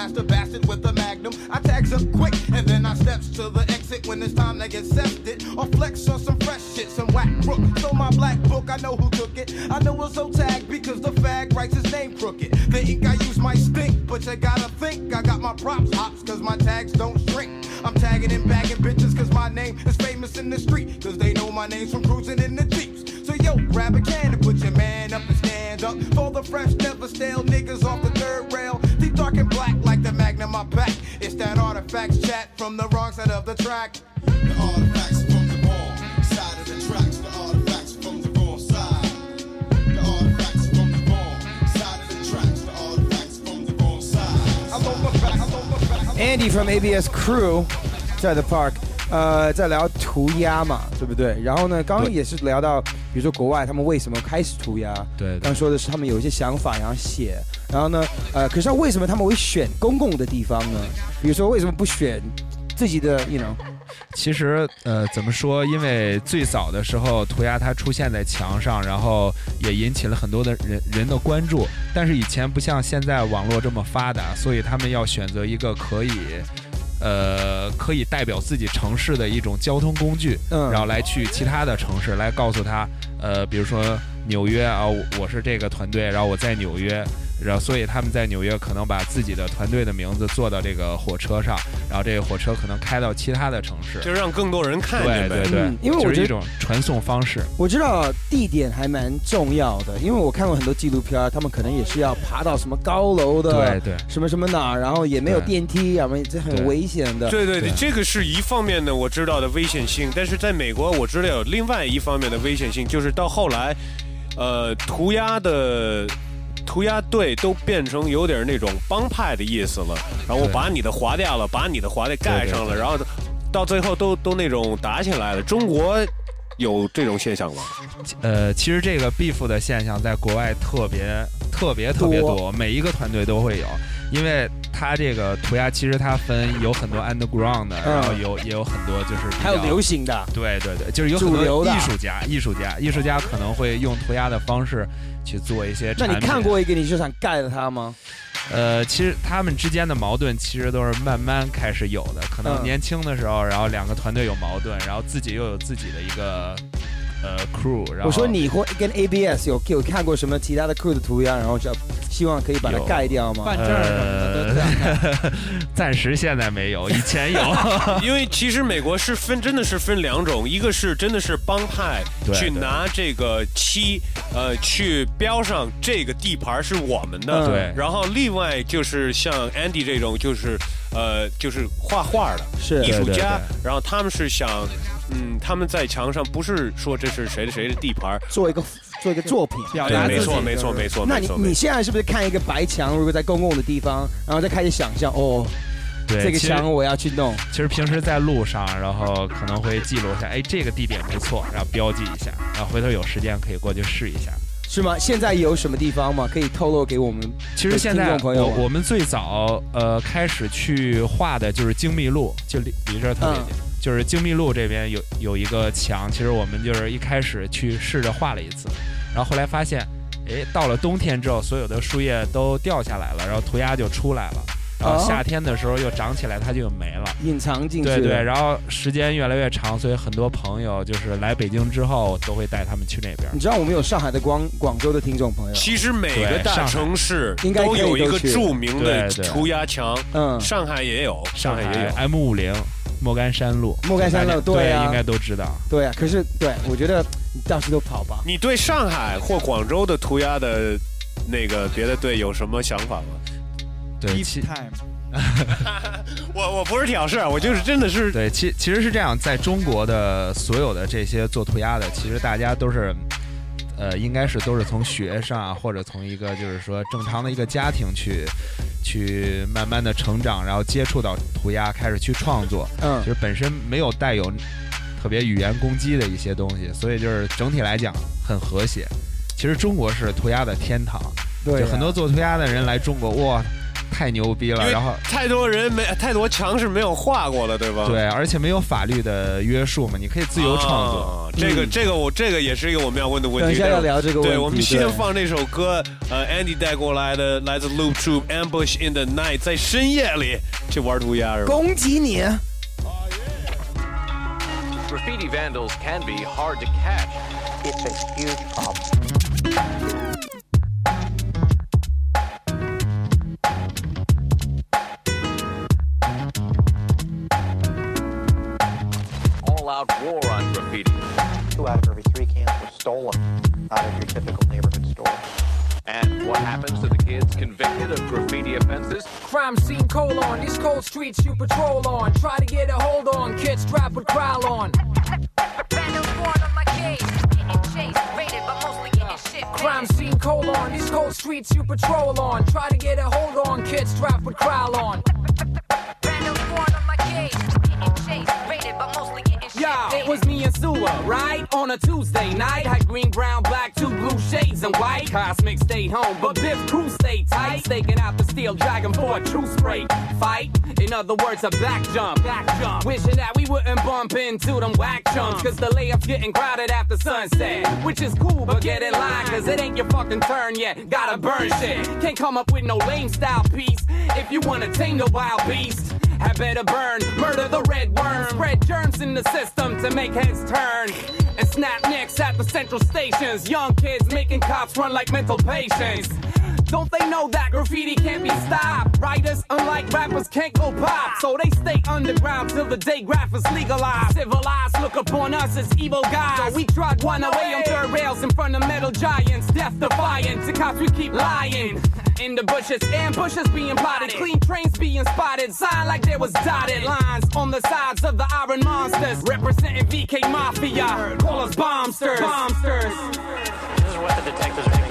Master bastard with the magnum. I tags up quick and then I steps to the exit when it's time to get sefted or flex on some fresh shit, some whack crook. So my black book, I know who took it. I know it's so tagged because the fag writes his name crooked. The ink I use might stink, but you gotta think I got my props hops cause my tags don't shrink. I'm tagging and bagging bitches cause my name is famous in the street. Cause they know my name's from cruising in the Jeeps. So yo, grab a can and put your man up and stand up. For the fresh, never stale niggas off the dark and black like the magnum I pack. It's that artifacts chat from the wrong side of the track. The artifacts from the wrong side of the tracks. The artifacts from the wrong side. The artifacts from the wrong side of the tracks. The artifacts from the wrong side. I'm on my back, I'm on my back. Andy from ABS Crew 在 The Park，呃，在聊涂鸦嘛，对不对？然后呢，刚刚也是聊到，比如说国外他们为什么开始涂鸦，对刚说的是他们有一些想法，然后写，然后呢，呃，可是为什么他们会选公共的地方呢？比如说为什么不选自己的，you know？其实，呃，怎么说？因为最早的时候，涂鸦它出现在墙上，然后也引起了很多的人人的关注。但是以前不像现在网络这么发达，所以他们要选择一个可以，呃，可以代表自己城市的一种交通工具，嗯然后来去其他的城市来告诉他，呃，比如说纽约啊，我我是这个团队，然后我在纽约，然后所以他们在纽约可能把自己的团队的名字做到这个火车上，然后这个火车可能开到其他的城市，就让更多人看见对。对对嗯，因为我觉得就是一种传送方式。我知道地点还蛮重要的，因为我看过很多纪录片，他们可能也是要爬到什么高楼的，对对什么什么哪，然后也没有电梯，然后这很危险的。对对对，这个是一方面的我知道的危险性，但是在美国我知道有另外一方面的危险性，就是到后来，呃，涂鸦的涂鸦队都变成有点那种帮派的意思了，然后我把你的划掉了，把你的划的盖上了，对对对然后到最后都都那种打起来了。中国有这种现象吗？呃，其实这个 beef 的现象在国外特别特别特别多多，每一个团队都会有，因为它这个涂鸦其实它分有很多 underground 的，嗯然后有也有很多就是比还有较流行的，对对对，就是有很多艺术家，艺术家，艺术家可能会用涂鸦的方式去做一些那。你看过一个你就想盖了他吗？呃，其实他们之间的矛盾其实都是慢慢开始有的，可能嗯年轻的时候，然后两个团队有矛盾，然后自己又有自己的一个呃 crew，然后我说你或跟 ABS 有有看过什么其他的 crew 的涂鸦，然后就希望可以把它盖掉吗？办证儿什么的都这样 干。呃暂时现在没有，以前有。因为其实美国是分，真的是分两种，一个是真的是帮派去拿这个漆，呃，去标上这个地盘是我们的，嗯对然后另外就是像 Andy 这种，就是呃，就是画画的是艺术对对家对，然后他们是想，嗯，他们在墙上不是说这是谁的谁的地盘，做一个做一个作品。表达自己没错没错没错那你你现在是不是看一个白墙，如果在公共的地方，然后再开始想象哦，对，这个墙我要去弄？其实平时在路上，然后可能会记录一下，哎，这个地点不错，然后标记一下，然后回头有时间可以过去试一下。是吗？现在有什么地方吗？可以透露给我们？其实现在朋友我我们最早呃开始去画的就是精密路，就离离这儿特别近，就是精密路这边有有一个墙，其实我们就是一开始去试着画了一次，然后后来发现，哎，到了冬天之后，所有的树叶都掉下来了，然后涂鸦就出来了，然后哦夏天的时候又长起来，它就没了。隐藏进去。对对，然后时间越来越长，所以很多朋友就是来北京之后，都会带他们去那边。你知道我们有上海的广广州的听众朋友，其实每个大城市应该都有一个著名的涂鸦墙，嗯，上海也有，上海海也有。M 五零莫干山路，莫干山路对啊应该都知道。对啊，可是对我觉得你到处都跑吧。你对上海或广州的涂鸦的那个别的队有什么想法吗？对，Beef 其 我我不是挑事儿，我就是真的是对其其实是这样，在中国的所有的这些做涂鸦的，其实大家都是。呃，应该是都是从学上啊，或者从一个就是说正常的一个家庭去，去慢慢的成长，然后接触到涂鸦，开始去创作。嗯就是本身没有带有特别语言攻击的一些东西，所以就是整体来讲很和谐。其实中国是涂鸦的天堂，对啊就很多做涂鸦的人来中国，哇，太牛逼了。然后太多人没太多墙是没有画过的，对吧？对，而且没有法律的约束嘛，你可以自由创作。啊这个这个我这个也是一个我们要问的问题。等一下要聊这个问题对，我们先放这首歌，呃，Andy 带过来的，来自 Loop Troop Ambush in the Night，在深夜里去玩涂鸦是吧？攻击你！Graffiti vandals can be hard to catch. It's a huge problem. Out war on graffiti. Two out of every three cans were stolen out of your typical neighborhood store. And what happens to the kids convicted of graffiti offenses? Crime scene colon, these cold streets you patrol on. Try to get a hold on, kids strapped with growl on. Crime scene colon, these cold streets you patrol on. Try to get a hold on, kids strapped with growl on. Me right? On a Tuesday night, had green, brown, black, two blue shades and white. Cosmic stayed home, but Biff crew stayed tight. Staking out the steel dragon for a true spray fight. In other words, a back jump, back jump. Wishing that we wouldn't bump into them whack chumps. Cause the layups getting crowded after sunset. Which is cool, but get in line, cause it ain't your fucking turn yet. Gotta burn shit. Can't come up with no lame style piece. If you wanna tame the wild beast. Had better burn, murder the red worm, spread germs in the system to make heads turn, and snap necks at the central stations. Young kids making cops run like mental patients. Don't they know that graffiti can't be stopped? Writers, unlike rappers, can't go pop. So they stay underground till the day graphers legalized. Civilized look upon us as evil guys. So we trot one away on third rails in front of metal giants. Death defiant. To cops we keep lying. In the bushes, ambushes being plotted, clean trains being spotted, sign like there was dotted lines on the sides of the iron monsters, representing VK Mafia. Call us bombsters, bombsters.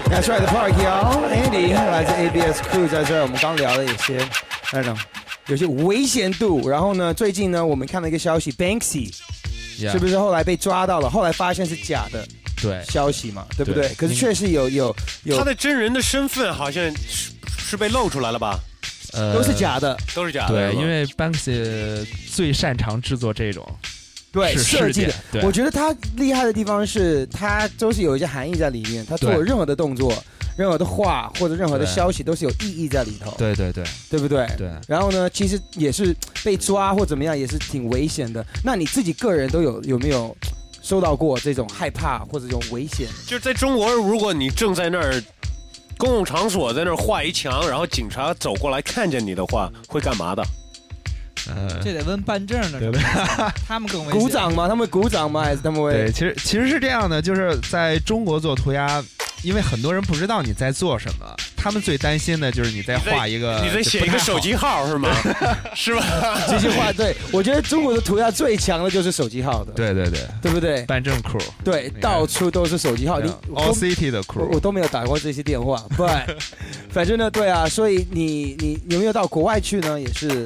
That's right, the park, y'all. Andy 来自 ABS Crew 在这儿，我们刚聊了一些，那种有些危险度。然后呢，最近呢，我们看了一个消息，Banksy 是不是后来被抓到了？后来发现是假的对消息嘛，对不对？对可是确实有有有他的真人的身份好像是是被露出来了吧？呃都是假的，都是假的。对，因为 Banksy 最擅长制作这种对设计的我觉得他厉害的地方是，他都是有一些含义在里面。他做任何的动作、任何的话或者任何的消息，都是有意义在里头。对对对对不对？对。然后呢，其实也是被抓或怎么样，也是挺危险的。那你自己个人都有有没有受到过这种害怕或者这种危险？就是在中国，如果你正在那儿公共场所在那儿画一墙，然后警察走过来看见你的话，会干嘛的？呃，这得问办证的，对不对？他们更危险。鼓掌吗？他们鼓掌吗？还是他们会？对，其实其实是这样的，就是在中国做涂鸦，因为很多人不知道你在做什么，他们最担心的就是你在画一个，你在写一个手机号是吗？是吧？这句话对我觉得中国的涂鸦最强的就是手机号的，对对对，对不对？办证库，对，到处都是手机号，你 All City 的库我我都没有打过这些电话，对，反正呢，对啊，所以你你有没有到国外去呢？也是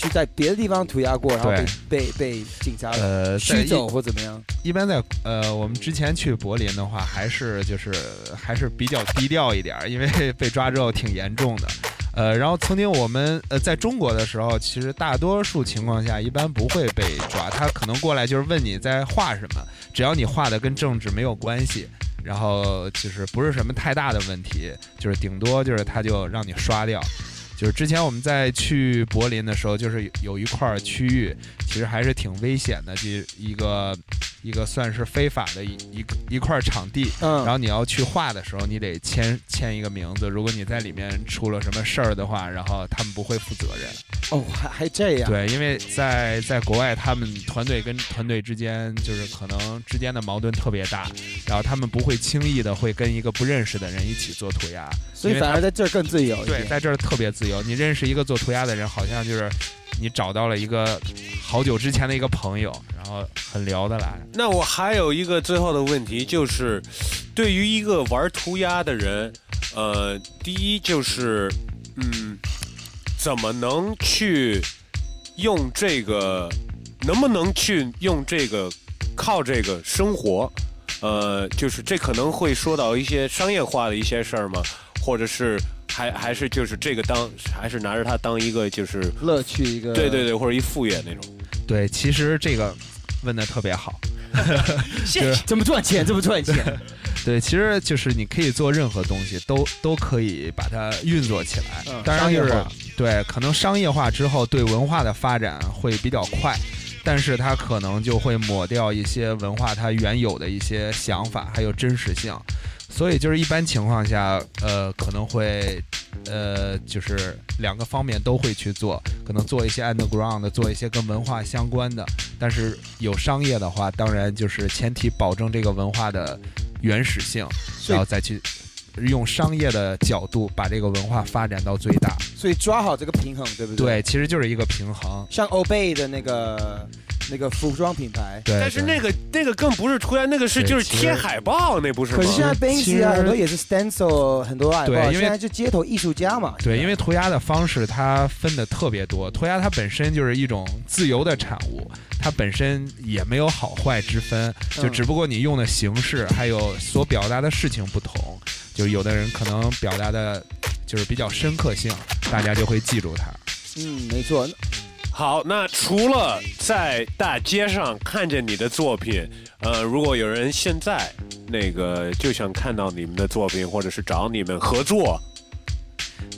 去在别的地方涂鸦过，然后被被被警察呃驱走或怎么样？一般在呃，我们之前去柏林的话，还是就是还是比较低调一点儿，因为 被抓之后挺严重的。呃，然后曾经我们呃在中国的时候，其实大多数情况下一般不会被抓，他可能过来就是问你在画什么，只要你画的跟政治没有关系，然后就是不是什么太大的问题，就是顶多就是他就让你刷掉。就是之前我们在去柏林的时候，就是有一块区域，其实还是挺危险的，这一个一个算是非法的一一一块儿场地。嗯然后你要去画的时候，你得签签一个名字，如果你在里面出了什么事儿的话，然后他们不会负责任。哦，还还这样？对，因为在在国外，他们团队跟团队之间就是可能之间的矛盾特别大，然后他们不会轻易的会跟一个不认识的人一起做涂鸦，所以反而在这儿更自由一对，在这儿特别自由。你认识一个做涂鸦的人，好像就是你找到了一个好久之前的一个朋友，然后很聊得来。那我还有一个最后的问题，就是对于一个玩涂鸦的人，呃，第一就是，嗯，怎么能去用这个，能不能去用这个，靠这个生活？呃，就是这可能会说到一些商业化的一些事儿吗？或者是还还是就是这个当还是拿着它当一个就是乐趣一个对对对，或者一副业那种。对，其实这个问的特别好。谢谢。怎么赚钱？怎么赚钱？对，其实就是你可以做任何东西，都都可以把它运作起来。嗯当然就是商业化对，可能商业化之后对文化的发展会比较快，但是它可能就会抹掉一些文化它原有的一些想法还有真实性。所以就是一般情况下，呃，可能会，呃，就是两个方面都会去做，可能做一些 underground 做一些跟文化相关的，但是有商业的话，当然就是前提保证这个文化的原始性，然后再去用商业的角度把这个文化发展到最大。所以抓好这个平衡，对不对？对，其实就是一个平衡。像 Obey 的那个那个服装品牌，对但是那个那个更不是涂鸦，那个是就是贴海报，那不是吗？可是现在其 Banksy 啊，很多也是 stencil，很多海报，对因为现在就街头艺术家嘛。对，因为涂鸦的方式它分的特别多，涂鸦它本身就是一种自由的产物，它本身也没有好坏之分，就嗯只不过你用的形式还有所表达的事情不同，就有的人可能表达的就是比较深刻性，大家就会记住它。嗯，没错。好，那除了在大街上看见你的作品，呃，如果有人现在那个就想看到你们的作品，或者是找你们合作，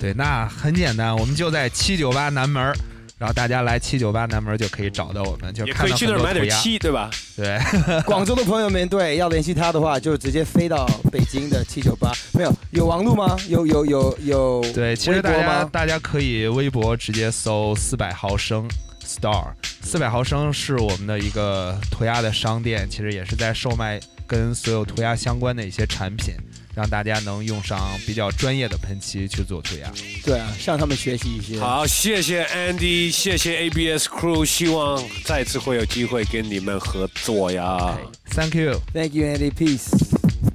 对，那很简单，我们就在七九八南门，然后大家来七九八南门就可以找到我们，就也看到可以去那儿买点很多涂鸦漆，对吧？对，广州的朋友们，对，要联系他的话，就直接飞到北京的七九八。没有，有王路吗？有有有有。对，其实微博大家吗？大家可以微博直接搜四百毫升 Star，四百毫升是我们的一个涂鸦的商店，其实也是在售卖跟所有涂鸦相关的一些产品，让大家能用上比较专业的喷漆去做涂鸦。对啊，向他们学习一些。好，谢谢 Andy，谢谢 ABS Crew，希望再次会有机会跟你们合作呀。Thank you. Thank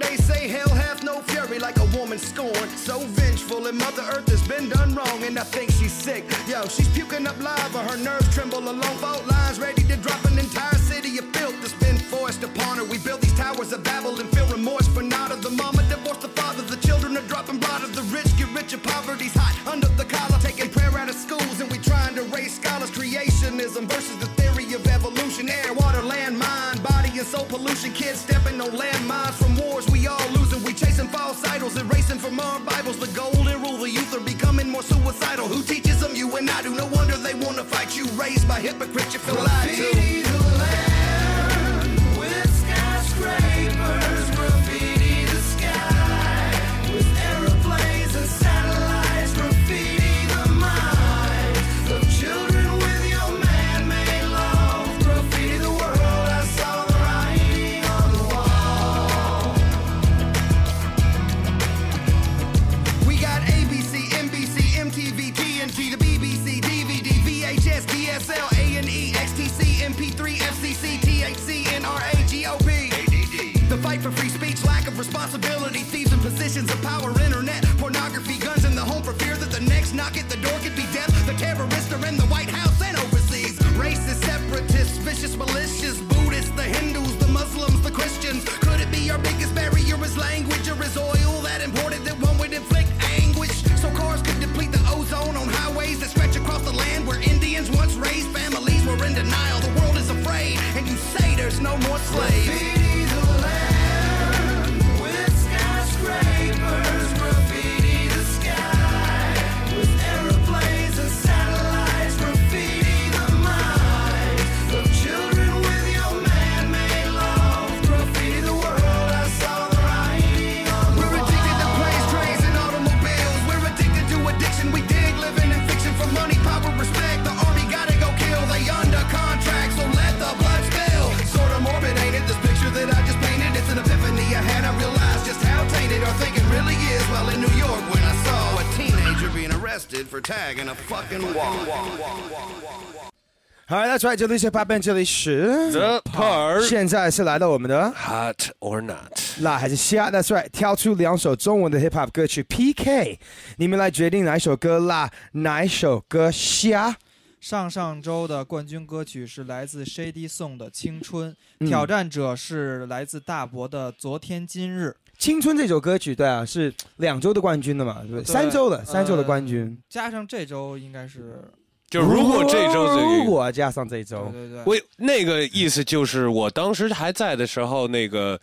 they say hell hath no fury like a woman scorned. So vengeful and Mother Earth has been done wrong and I think she's sick. Yo, she's puking up lava, her nerves tremble along fault lines, ready to drop an entire city of filth that's been forced upon her. We build these towers of Babel and feel remorse for not of The mama divorced the father, the children are dropping blood of the rich get richer. Poverty's hot under the collar, taking prayer out of schools and we trying to raise scholars. Creationism versus the theory of evolution, air, water, land, mind, and soul pollution. Kids stepping on landmines from wars we all losing. We chasing false idols, erasing from our Bibles the golden rule. The youth are becoming more suicidal. Who teaches them? You and I do. No wonder they wanna fight you. Raised by hypocrites, you feel lied to. Responsibility, thieves in positions of power, internet, pornography, guns in the home for fear that the next knock at the door could be death. The terrorists are in the White House and overseas. Racist, separatists, vicious, malicious, arrested for tagging a fucking wall. All right, that's right，这里是 Pop Band，这里是 The Part 现在是来到我们的 Hot or Not，辣还是虾？That's right，挑出两首中文的 Hip Hop 歌曲 PK，你们来决定哪一首歌辣，哪一首歌虾。上上周的冠军歌曲是来自 Shady Song 的《青春》，嗯挑战者是来自大伯的《昨天今日》。青春这首歌曲，对啊，是两周的冠军的嘛，对不对？三周的，三周的呃冠军。加上这周应该是，就如果这周这如果加上这周，对对我那个意思就是，我当时还在的时候，那个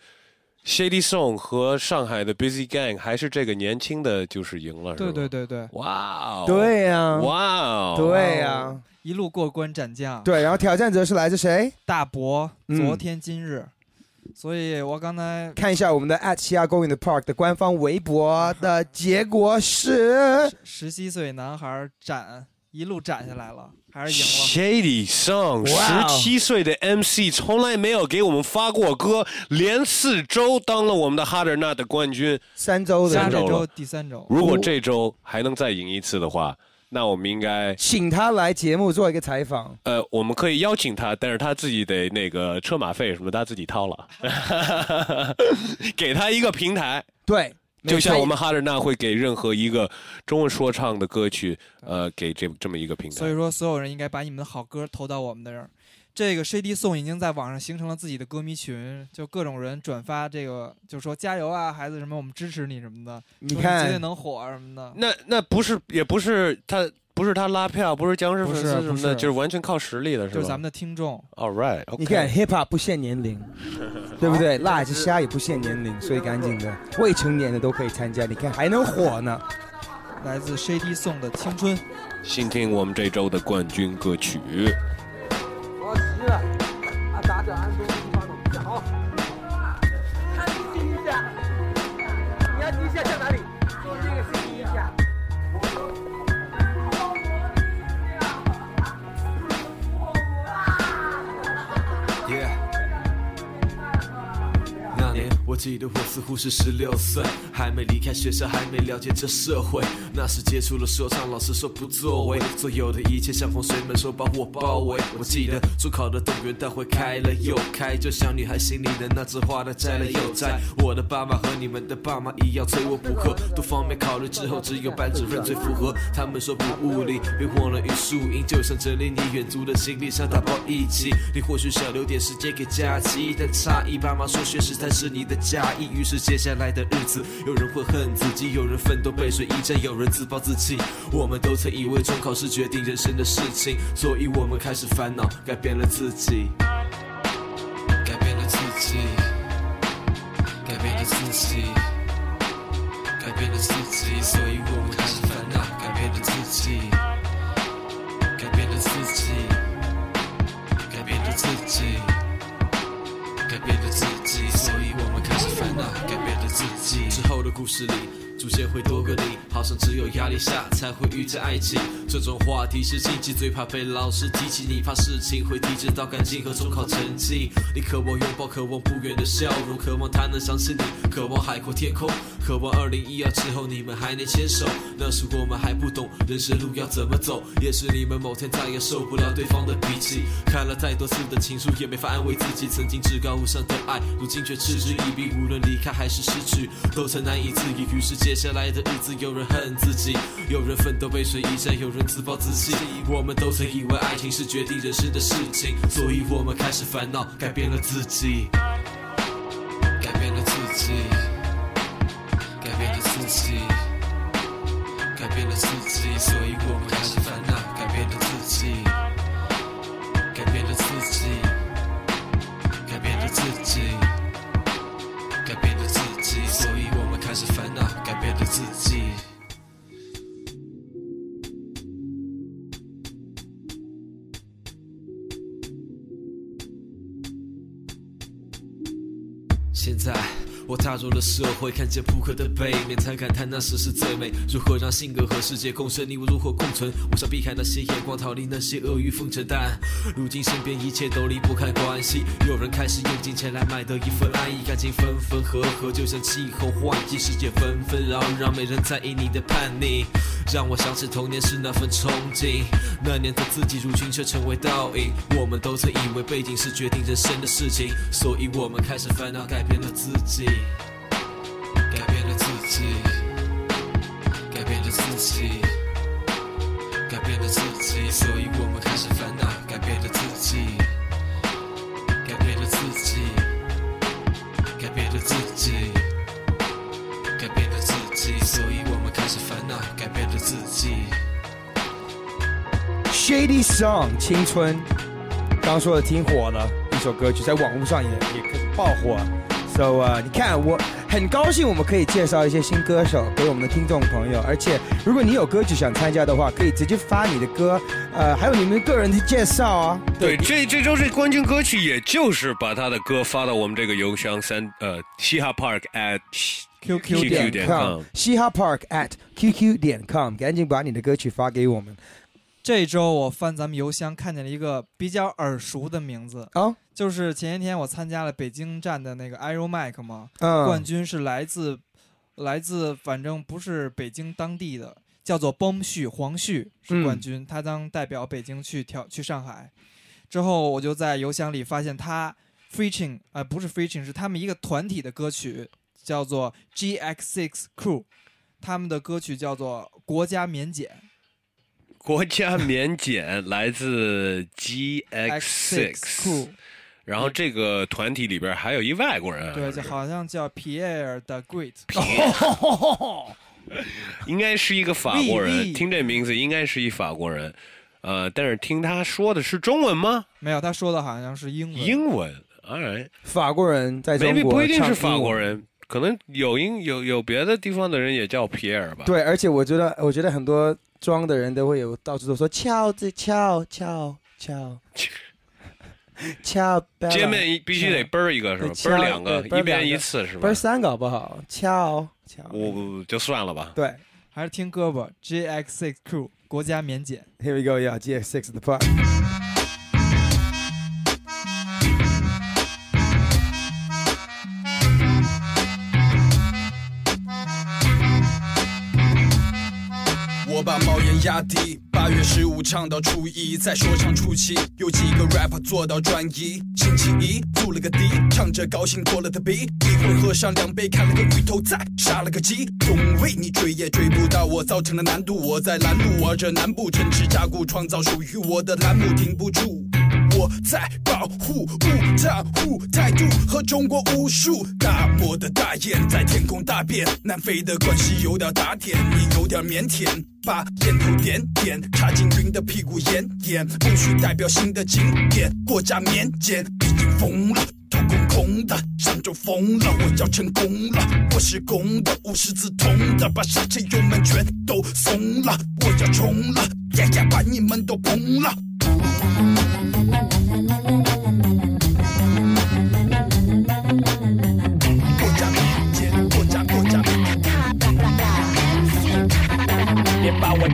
Shady Song 和上海的 Busy Gang 还是这个年轻的，就是赢了，对对对对，哇哦，对呀哇哦，对呀，一路过关斩将。对，然后挑战者是来自谁？大伯，嗯昨天今日。所以我刚才看一下我们的 at 西亚公园的 Park 的官方微博的结果是，十七岁男孩斩一路斩下来了，还是赢了。Shady Song，十七岁的 MC 从来没有给我们发过歌，连四周当了我们的 Harder Not 的冠军，三周下这周三周。第三周，如果这周还能再赢一次的话，那我们应该请他来节目做一个采访。呃，我们可以邀请他，但是他自己得那个车马费什么，他自己掏了，给他一个平台。对，就像我们哈德纳会给任何一个中文说唱的歌曲，呃，给这这么一个平台。所以说所有人应该把你们的好歌投到我们的这儿。这个 Shady Song 已经在网上形成了自己的歌迷群，就各种人转发这个，就说加油啊，孩子什么，我们支持你什么的，你看绝对能火啊什么的。那那不是也不是他不是他拉票，不是僵尸粉不是丝什么的，就是完全靠实力的，是吧？就是咱们的听众。All right，你看 hip hop 不限年龄，对不对？辣还是虾也不限年龄，所以赶紧的，未成年的都可以参加。你看还能火呢。来自 Shady Song 的《青春》。先听我们这周的冠军歌曲。我急了，啊，打着记得我似乎是十六岁，还没离开学校，还没了解这社会。那时接触了说唱，老师说不作为，所有的一切像风水门说把我包围。我记得中考的动员大会开了又开，就像女孩心里的那枝花，它摘了又摘。我的爸妈和你们的爸妈一样催我补课，多方面考虑之后，只有班主任最符合。他们说补物理，别忘了语数英，就像整理你远足的行李箱，打包一起。你或许想留点时间给假期，但诧异爸妈说学识才是你的假意。于是接下来的日子，有人会恨自己，有人奋斗背水一战，有人自暴自弃。我们都曾以为中考是决定人生的事情，所以我们开始烦恼，改变了自己，改变了自己，改变了自己，改变了自己，所以我们故事里，逐渐会多个你，好像只有压力下才会遇见爱情。这种话题是禁忌，最怕被老师提起。你怕事情会提前到感情和中考成绩。你渴望拥抱，渴望不远的笑容，渴望他能想起你，渴望海阔天空，渴望二零一二之后你们还能牵手。那时我们还不懂人生路要怎么走，也是你们某天再也受不了对方的脾气。看了太多次的情书，也没法安慰自己。曾经至高无上的爱，如今却嗤之以鼻。无论离开还是失去，都曾难以自已。于是接下来的日子，有人恨自己，有人奋斗背水一战，有人自暴自弃。我们都曾以为爱情是决定人生的事情，所以我们开始烦恼，改变了自己，改变了自己，改变了自己，改变了自己，所以我们开始烦恼，改变了自己，改变了自己。改变了自己，那些烦恼，改变了自己。踏入了社会，看见扑克的背面，才感叹那时是最美。如何让性格和世界共生？你我如何共存？我想避开那些眼光，逃离那些阿谀奉承，但如今身边一切都离不开关系。有人开始用金钱来买得一份安逸，感情分分合合，就像气候换季，世界纷纷扰扰，没人在意你的叛逆。让我想起童年时那份憧憬，那年的自己如今却成为倒影。我们都曾以为背景是决定人生的事情，所以我们开始烦恼，改变了自己，己，改变了自己，所以我们开始烦恼，改变了自己，改变了自己，改变了自己。改变了自己，所以我们开始烦恼，改变了自己。Shady Song 青春，刚说的挺火的一首歌曲，在网络上也也开始爆火。So 啊、你看我很高兴我们可以介绍一些新歌手给我们的听众朋友，而且如果你有歌曲想参加的话，可以直接发你的歌，呃，还有你们个人的介绍啊。对，这这周这冠军歌曲，也就是把他的歌发到我们这个邮箱三呃嘻哈 park at QQ 点 com，嘻哈 Park at QQ 点 com，赶紧把你的歌曲发给我们。这周我翻咱们邮箱，看见了一个比较耳熟的名字啊，就是前些天我参加了北京站的那个 Aero Mike 嘛，嗯冠军是来自来自反正不是北京当地的，叫做崩旭黄旭是冠军，他将代表北京去跳去上海。之后我就在邮箱里发现他 featuring 呃不是 featuring 是他们一个团体的歌曲，叫做 GX Six Crew，他们的歌曲叫做《国家免检》。国家免检来自 GX Six 然后这个团体里边还有一外国人啊，对，就好像叫 Pierre the Great。应该是一个法国人，听这名字应该是一法国人，呃，但是听他说的是中文吗？没有，他说的好像是英文。英文，all right，法国人在中 maybe 国不一定是法。国人，可能有英有有别的地方的人也叫皮尔吧。对，而且我觉得，我觉得很多装的人都会有到处都说翘子翘翘翘翘。见 面一必须得啵儿一个是吧？啵儿两个，一边一次是吧啵儿？三个好不好？翘翘。我就算了吧。对还是听歌吧，JX Six Crew 国家免检。，Here we go, yeah, GX Six the part。把帽檐压低，八月十五唱到初一，在说唱初期，有几个 rapper 做到专一。星期一租了个地，唱着高兴过了的 B，一会喝上两杯，看了个芋头菜，杀了个鸡。总为你追也追不到我，造成的难度。我在拦路，玩着南部城池加固，创造属于我的栏目，停不住。在保护物账户态度和中国武术，大漠的大雁在天空大便，南非的关系有点打点，你有点腼腆，把烟头点点，插进云的屁股眼眼，不许代表新的经典，国家免检，已经疯了。头空空的，上周疯了，我要成功了，我是公的，无师自通的，把刹车油门全都松了，我要冲了，呀呀，把你们都崩了。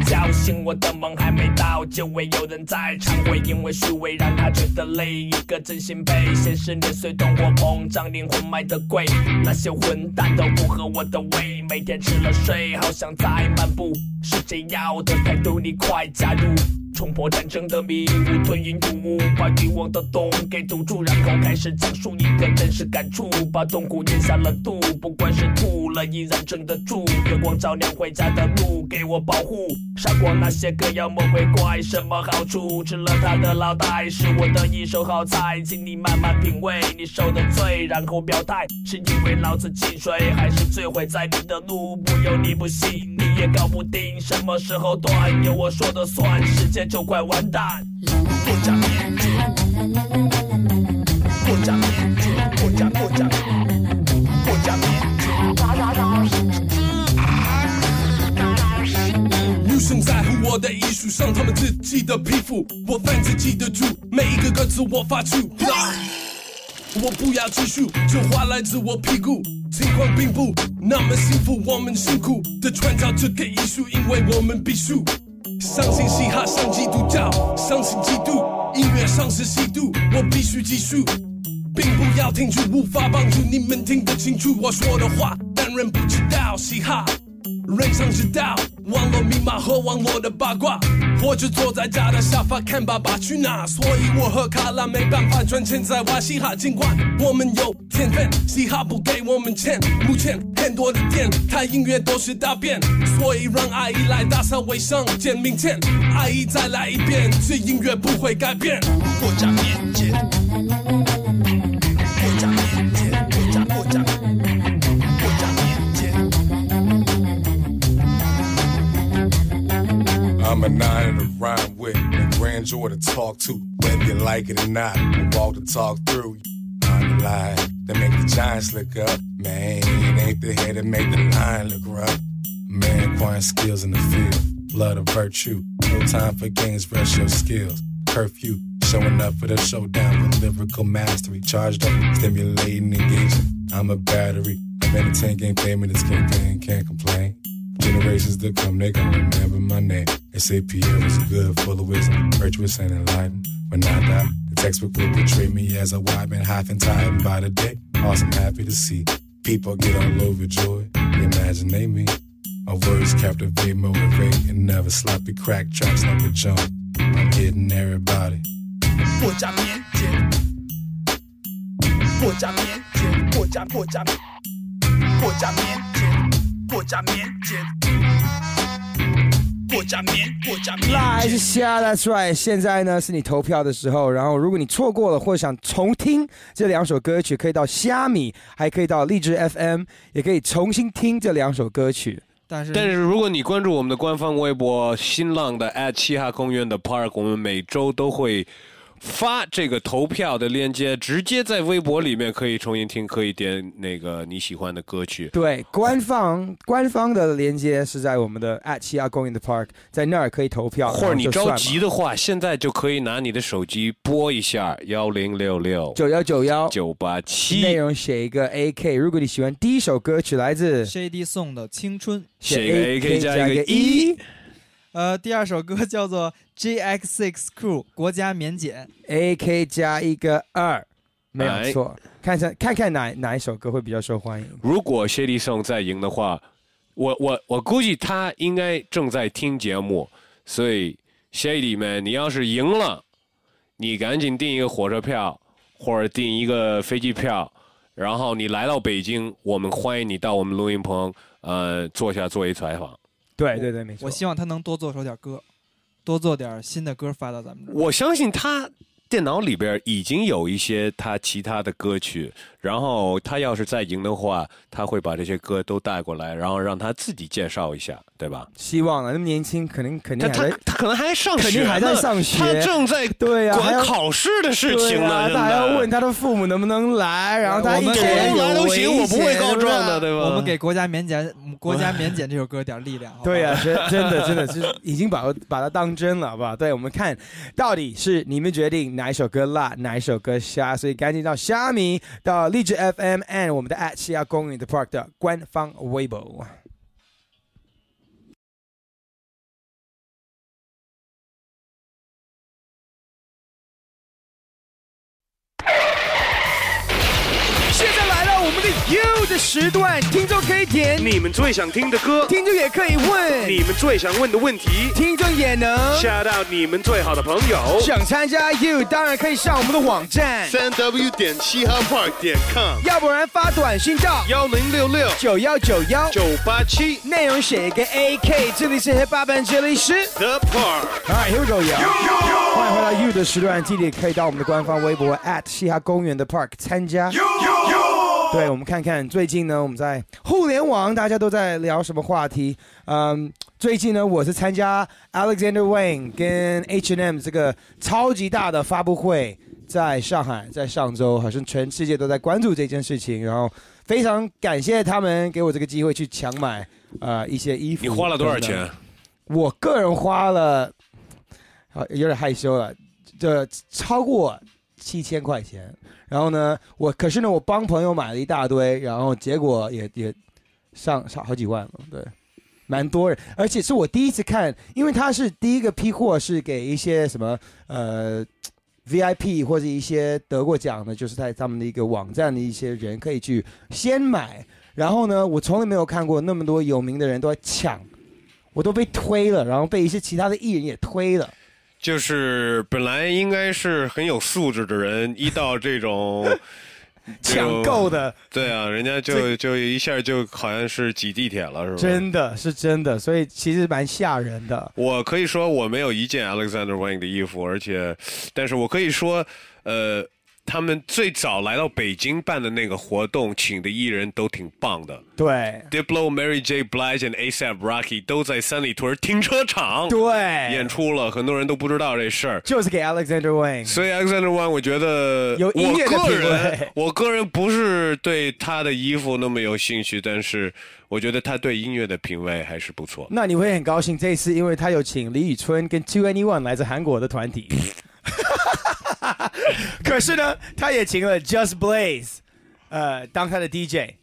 叫醒，我的梦还没到，就会有人在场，会因为虚伪让他觉得累。一个真心被现实碾碎，懂我膨胀，灵魂卖的贵。那些混蛋都不合我的胃，每天吃了睡，好像在漫步。世界要的态度，你快加入。冲破战争的迷雾，吞云吐雾，把欲望的洞给堵住，然后开始讲述你的真实感触，把痛苦咽下了肚，不管是吐了依然撑得住，月光照亮回家的路，给我保护，杀光那些个妖魔鬼怪，什么好处？吃了他的脑袋，是我的一手好菜，请你慢慢品味你受的罪，然后表态，是因为老子进水，还是摧毁在你的路？不由你不信，也搞不定，什么时候断，由我说的算，世界就快完蛋。国家免检，国家免检，国家国家国家免女生在乎我的艺术，伤他们自己的皮肤。我反正记得住每一个歌词我发出。我不要继续，这话来自我屁股。情况并不那么幸福，我们辛苦的创造这个艺术，因为我们必须相信嘻哈，上基督教，相信基督，音乐上是吸毒，我必须继续。并不要停住，无法帮助你们听得清楚我说的话，但人不知道嘻哈。人生之道网络密码和网络的八卦，或者坐在家的沙发看爸爸去哪。所以我和卡拉没办法赚钱在玩嘻哈，尽管我们有天分，嘻哈不给我们钱。目前很多的店台音乐都是大便，所以让阿姨来打扫卫生。见明天，阿姨再来一遍，这音乐不会改变。国家免检，Nine to rhyme with and grandeur to talk to. Whether you like it or not, we walk the talk through. I'm the lie that make the giants look up. Man, it ain't the head that make the line look rough. Man, acquiring skills in the field, blood of virtue. No time for games, brush your skills. Curfew, showing up for the showdown with lyrical mastery. Charged up, stimulating, engaging. I'm a battery. I've 10 game famous, this campaign can't complain. Generations to come, they gon' remember my name. They say was good, full of wisdom, virtuous and enlightened. When I die, the textbook will portray me as a wide man, half and tired by the day. Awesome, happy to see. People get all over joy. imagine they me. My words captivate, motivate, and never sloppy crack tracks like a jump. I'm getting everybody. Escúchame, escúchame, escúchame, escúchame, escúchame. 家免检，国家国家国家免检，国家免检。过家棉，过家棉。辣还是虾？That's right。现在呢是你投票的时候，然后如果你错过了或者想重听这两首歌曲，可以到虾米，还可以到荔枝 FM，也可以重新听这两首歌曲。但是但是如果你关注我们的官方微博新浪的 at 七哈公园的 park，我们每周都会发这个投票的链接，直接在微博里面可以重新听，可以点那个你喜欢的歌曲。对，官方官方的链接是在我们的 at 七亚公园的 park，在那儿可以投票，或者你着急的话，现在就可以拿你的手机拨一下幺零六六九幺九幺九八七，内容写一个 AK。如果你喜欢第一首歌曲来自 Shady 送的《青春》，写一个 AK 加一个一。呃，第二首歌叫做 GX6 Crew 国家免检 AK 加一个二，没哎有错。看下看看哪哪一首歌会比较受欢迎。如果 Shady Song 再赢的话，我我我估计他应该正在听节目，所以 Shady 们，你要是赢了，你赶紧订一个火车票或者订一个飞机票，然后你来到北京，我们欢迎你到我们录音棚，呃，坐下做一采访。对对对，没错。我希望他能多做首点歌，多做点新的歌发到咱们这儿。我相信他电脑里边已经有一些他其他的歌曲，然后他要是再赢的话，他会把这些歌都带过来，然后让他自己介绍一下，对吧？希望啊，那么年轻，肯定肯定他他可能还上学，肯定还在上学，他正在 对呀、管考试的事情呢，他还要问他的父母能不能来，然后他一我们给个人有来都行我不会告状的对吧我们给国家免检国家免检这首歌点力量。对呀、真真的真的是已经把把它当真了，好不好？对，我们看到底是你们决定哪一首歌辣，哪一首歌虾，所以赶紧到虾米、到荔枝 FM and 我们的 at 西亚公园的 Park 的官方微博。You 的时段，听众可以点。你们最想听的歌，听众也可以问。你们最想问的问题，听众也能。吓到你们最好的朋友。想参加 You 当然可以上我们的网站。三 w 点嘻哈 park 点 com，要不然发短信到幺零六六。九幺九幺。九八七，内容写一个 AK，这里是 Hip Hop and 这里是 The Park。Alright, here we go, yo. 欢迎回到 You 的时段，记得可以到我们的官方微博 at 嘻哈公园的 Park 参加。对，我们看看最近呢，我们在互联网大家都在聊什么话题？嗯，最近呢，我是参加 Alexander Wang 跟 H&M 这个超级大的发布会，在上海，在上周，好像全世界都在关注这件事情，然后非常感谢他们给我这个机会去强买呃一些衣服。你花了多少钱？我个人花了，好有点害羞了，这超过七千块钱。然后呢，我可是呢，我帮朋友买了一大堆，然后结果也也上上好几万了，对，蛮多人，而且是我第一次看，因为它是第一个批货是给一些什么呃 VIP 或者一些得过奖的，就是在他们的一个网站的一些人可以去先买。然后呢，我从来没有看过那么多有名的人都在抢，我都被推了，然后被一些其他的艺人也推了。就是本来应该是很有素质的人，一到这种 抢购的，对啊，人家就就一下就好像是挤地铁了，是吧？真的是真的，所以其实蛮吓人的。我可以说我没有一件 Alexander Wang 的衣服，而且，但是我可以说，呃，他们最早来到北京办的那个活动，请的艺人都挺棒的。对 Diplo、Mary J. Blige and ASAP Rocky 都在三里屯停车场对演出了，很多人都不知道这事儿。就是给 Alexander Wang。所以 Alexander Wang，我觉得有音乐的我个人，我个人不是对他的衣服那么有兴趣，但是我觉得他对音乐的品味还是不错。那你会很高兴这一次，因为他有请李宇春跟 Two Anyone 来自韩国的团体。可是呢，他也请了 Just Blaze，呃，当他的 DJ，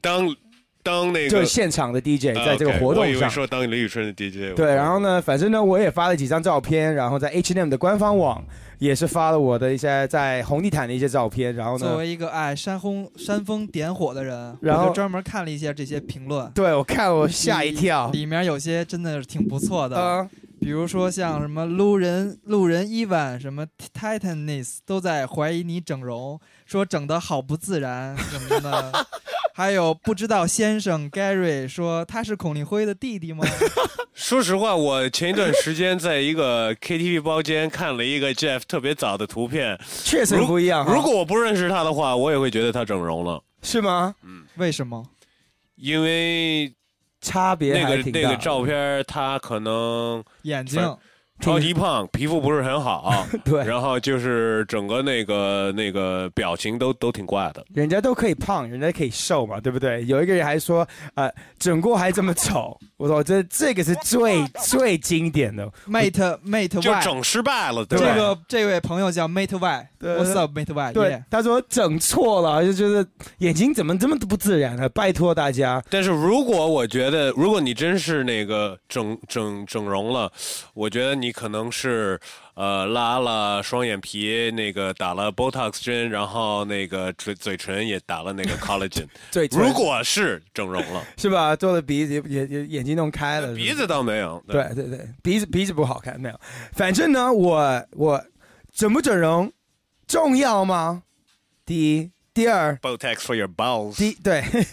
当当那个就是现场的 DJ，啊在这个活动我以为上。说当李宇春的 DJ。对，然后呢，反正呢，我也发了几张照片，然后在 H&M 的官方网也是发了我的一些在红地毯的一些照片，然后呢，作为一个爱煽风煽风点火的人，然后专门看了一下这些评论。对我看我吓一跳里里面有些真的是挺不错的。嗯比如说像什么路人路人伊万什么 Titanis 都在怀疑你整容，说整的好不自然什么的，还有不知道先生 Gary 说他是孔令辉的弟弟吗？说实话，我前一段时间在一个 KTV 包间看了一个 Jeff 特别早的图片，确实不一样哈如果我不认识他的话，我也会觉得他整容了，是吗？嗯，为什么？因为差别那还挺大个那个照片，他可能眼睛反超级胖，皮肤不是很好，对，然后就是整个那个那个表情都都挺怪的。人家都可以胖，人家可以瘦嘛，对不对？有一个人还说，呃，整过还这么丑，我说这这个是最最经典的 Mate Mate 就整失败了，对吧？这个这位朋友叫 Mate Y，对 What's up Mate Y？对 Yeah，他说整错了，就觉得眼睛怎么这么不自然呢？拜托大家，但是如果我觉得，如果你真是那个整整整容了，我觉得你可能是呃拉了双眼皮，那个打了 Botox 针，然后那个嘴嘴唇也打了那个 collagen。如果是整容了，是吧？做了鼻子也也也眼睛弄开了，鼻子倒没有。对对对，鼻子鼻子不好看，没有。反正呢，我我整不整容重要吗？第一，第二，Botox for your balls。第对，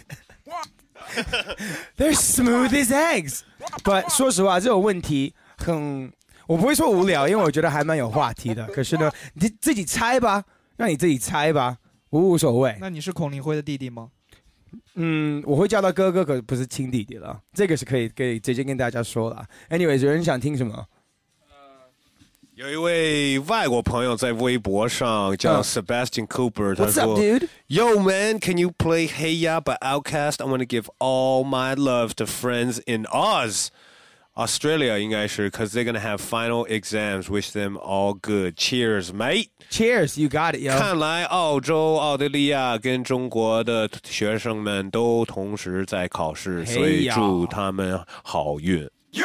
They're smooth as eggs，but，说实话，这种问题很，我不会说无聊，因为我觉得还蛮有话题的。可是呢，你自己猜吧，让你自己猜吧，我无所谓。那你是孔令辉的弟弟吗？嗯，我会叫他哥哥，可不是亲弟弟了。这个是可以可以直接跟大家说了。Anyway，有人想听什么？有一位外国朋友在微博上叫嗯 Sebastian Cooper，他 What's up, 说 dude? Yo man, can you play Hey Ya by Outkast? I want to give all my love to friends in Oz, Australia 应该是 cause they're gonna have final exams. Wish them all good. Cheers, mate. Cheers, you got it, yo. 看来澳洲、澳大利亚跟中国的学生们都同时在考试，所以嘿呀祝他们好运。 She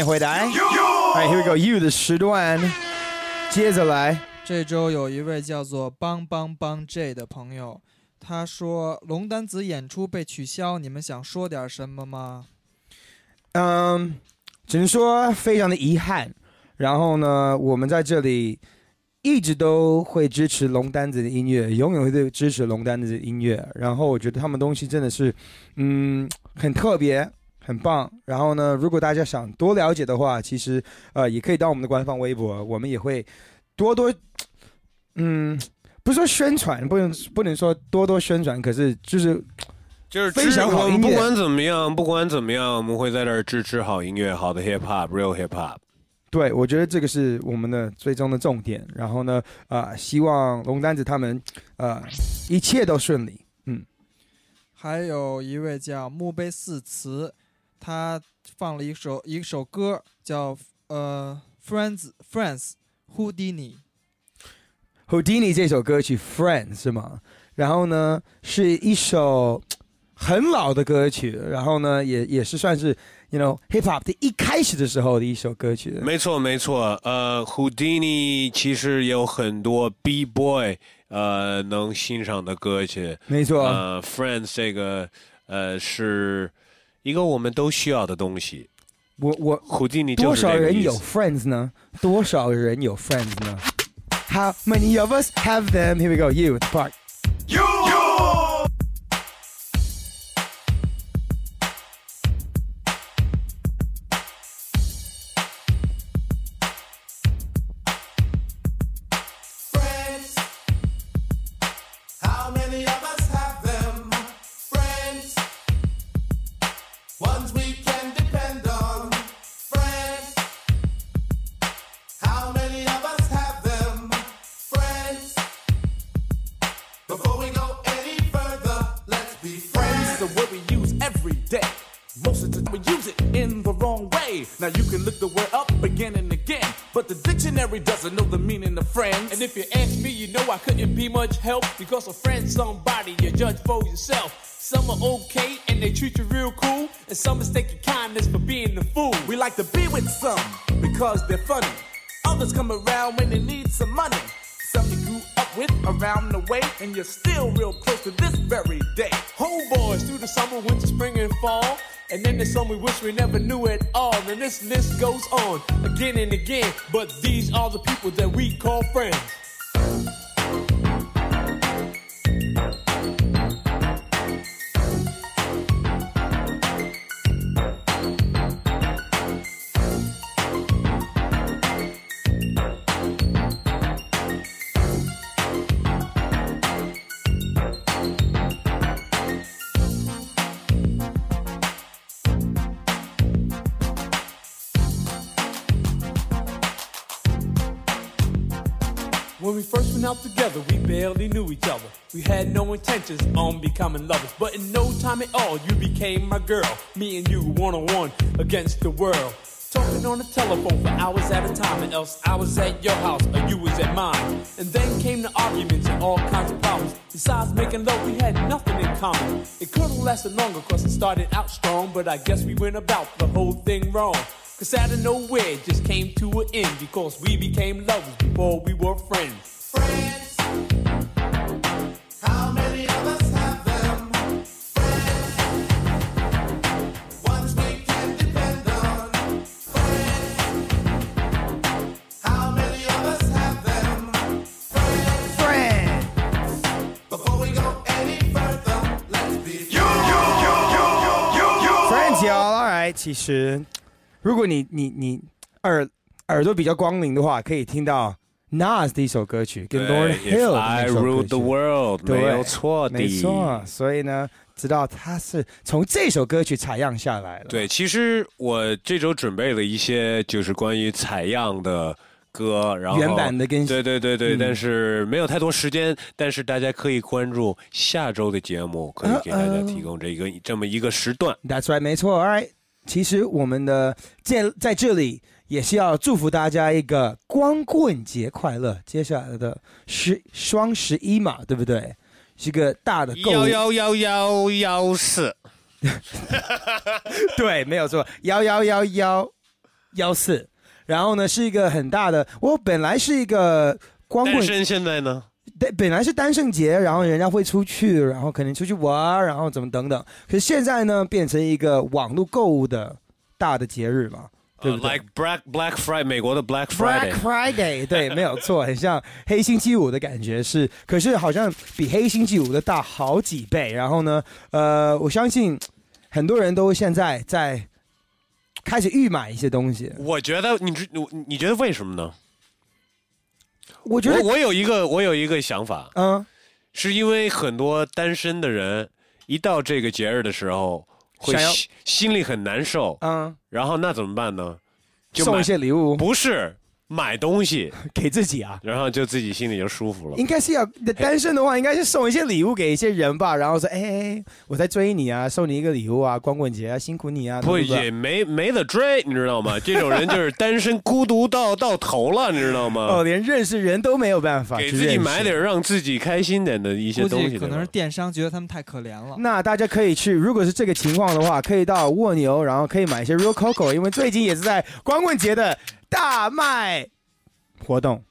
迎回来。All right, here we go. You 的时段，接着来。这周有一位叫做邦邦邦 J 的朋友，他说龙丹子演出被取消，你们想说点什么吗？嗯，只能说非常的遗憾。然后呢，我们在这里一直都会支持龙丹子的音乐，永远会支持龙丹子的音乐。然后我觉得他们东西真的是，嗯，很特别，很棒。然后呢，如果大家想多了解的话，其实呃也可以到我们的官方微博，我们也会多多，嗯，不是说宣传，不能不能说多多宣传，可是就是就是分享好不管怎么样，不管怎么样，我们会在这儿支持好音乐，好的 hip hop，real hip hop。对，我觉得这个是我们的最终的重点。然后呢，啊、希望龙丹子他们，呃，一切都顺利。嗯，还有一位叫墓碑四词，他放了一首一首歌叫呃 Friends Friends Houdini。Houdini 这首歌曲《Friends》是吗？然后呢，是一首很老的歌曲，然后呢，也也是算是 you know hip hop 的一开始的时候的一首歌曲。没错，没错。呃，Houdini 其实也有很多 B boy 呃能欣赏的歌曲。没错呃，Friends 这个呃是一个我们都需要的东西。我我 Houdini 就多少人有 friends 呢？多少人有 friends 呢？How many of us have them? Here we go. You the part. You, you. Couldn't be much help because a friend's somebody you judge for yourself. Some are okay and they treat you real cool, and some mistake your kindness for being the fool. We like to be with some because they're funny. Others come around when they need some money. Some you grew up with around the way, and you're still real close to this very day. Homeboys through the summer, winter, spring, and fall. And then there's some we wish we never knew at all. And this list goes on again and again. But these are the people that we call friends. Out together, we barely knew each other. We had no intentions on becoming lovers, but in no time at all, you became my girl. Me and you one on one against the world. Talking on the telephone for hours at a time, and else I was at your house or you was at mine. And then came the arguments and all kinds of problems. Besides making love, we had nothing in common. It could have lasted longer cause it started out strong, but I guess we went about the whole thing wrong. Cause out of nowhere it just came to an end because we became lovers before we were friends. How many of us have them? Friends, ones we can depend on. Friends, how many of us have them? Friends, before we go any further, let's be you, Friends, y'all. All right. 其实，如果你你你耳耳朵比较光灵的话，可以听到 Nas 的一首歌曲，跟对 Lauren Hill 的 I 那首歌曲 the world，对没有错的没错。所以呢，知道他是从这首歌曲采样下来了。对，其实我这周准备了一些就是关于采样的歌，然后原版的跟对对对对，嗯但是没有太多时间，但是大家可以关注下周的节目，可以给大家提供这个这么一个时段。That's right，没错。All right，其实我们的在在这里也是要祝福大家一个光棍节快乐。接下来的十双十一嘛，对不对？是个大的购物幺幺幺幺幺四，对，没有错，幺幺幺幺幺四。然后呢，是一个很大的。我本来是一个光棍，单身现在呢？对，本来是单身节，然后人家会出去，然后可能出去玩，然后怎么等等。可是现在呢，变成一个网络购物的大的节日嘛。对不对 l i k e Black Black Friday，美国的 Black Friday。Black Friday，对，没有错，很像黑星期五的感觉是，可是好像比黑星期五的大好几倍。然后呢，呃，我相信很多人都现在在开始预买一些东西。我觉得你知你你觉得为什么呢？我觉得我有一个我有一个想法，嗯，是因为很多单身的人一到这个节日的时候，会想要心心里很难受，嗯，然后那怎么办呢？就送买一些礼物，不是买东西 给自己啊，然后就自己心里就舒服了。应该是要单身的话，应该是送一些礼物给一些人吧，然后说，哎我在追你啊，送你一个礼物啊，光棍节啊，辛苦你啊，不也没没得追，你知道吗？这种人就是单身孤独到到头了，你知道吗？哦，连认识人都没有办法给自己买点让自己开心点的一些东西，计可能是电商觉得他们太可怜了。那大家可以去，如果是这个情况的话，可以到蜗牛，然后可以买一些 Real Coco，因为最近也是在光棍节的大卖活动。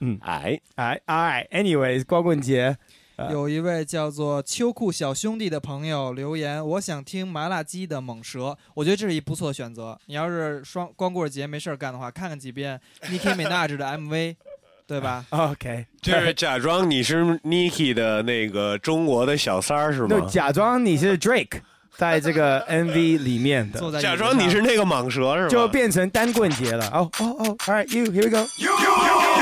嗯，哎哎哎，anyways，光棍节，呃有一位叫做秋裤小兄弟的朋友留言：“我想听麻辣鸡的猛蛇。”我觉得这是一不错的选择。你要是双光棍节没事儿干的话，看看几遍 Nicki Minaj 的 MV，对吧 OK，就是假装你是 Niki 的那个中国的小三儿是就吗？假装你是 Drake，在这个 MV 里面的，假装你是那个蟒蛇是吧？就变成单棍节了。哦哦哦，All right，you here we go。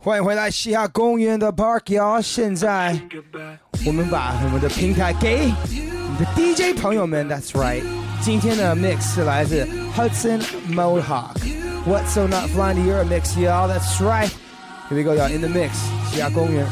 欢迎回来西雅公园的 Park Y'all，现在我们把我们的平台给你的 DJ 朋友们，That's right， 今天的 mix 是来自 Hudson Mohawk。What's so not flying to your mix, y'all? That's right. Here we go, y'all. In the mix，西雅公园。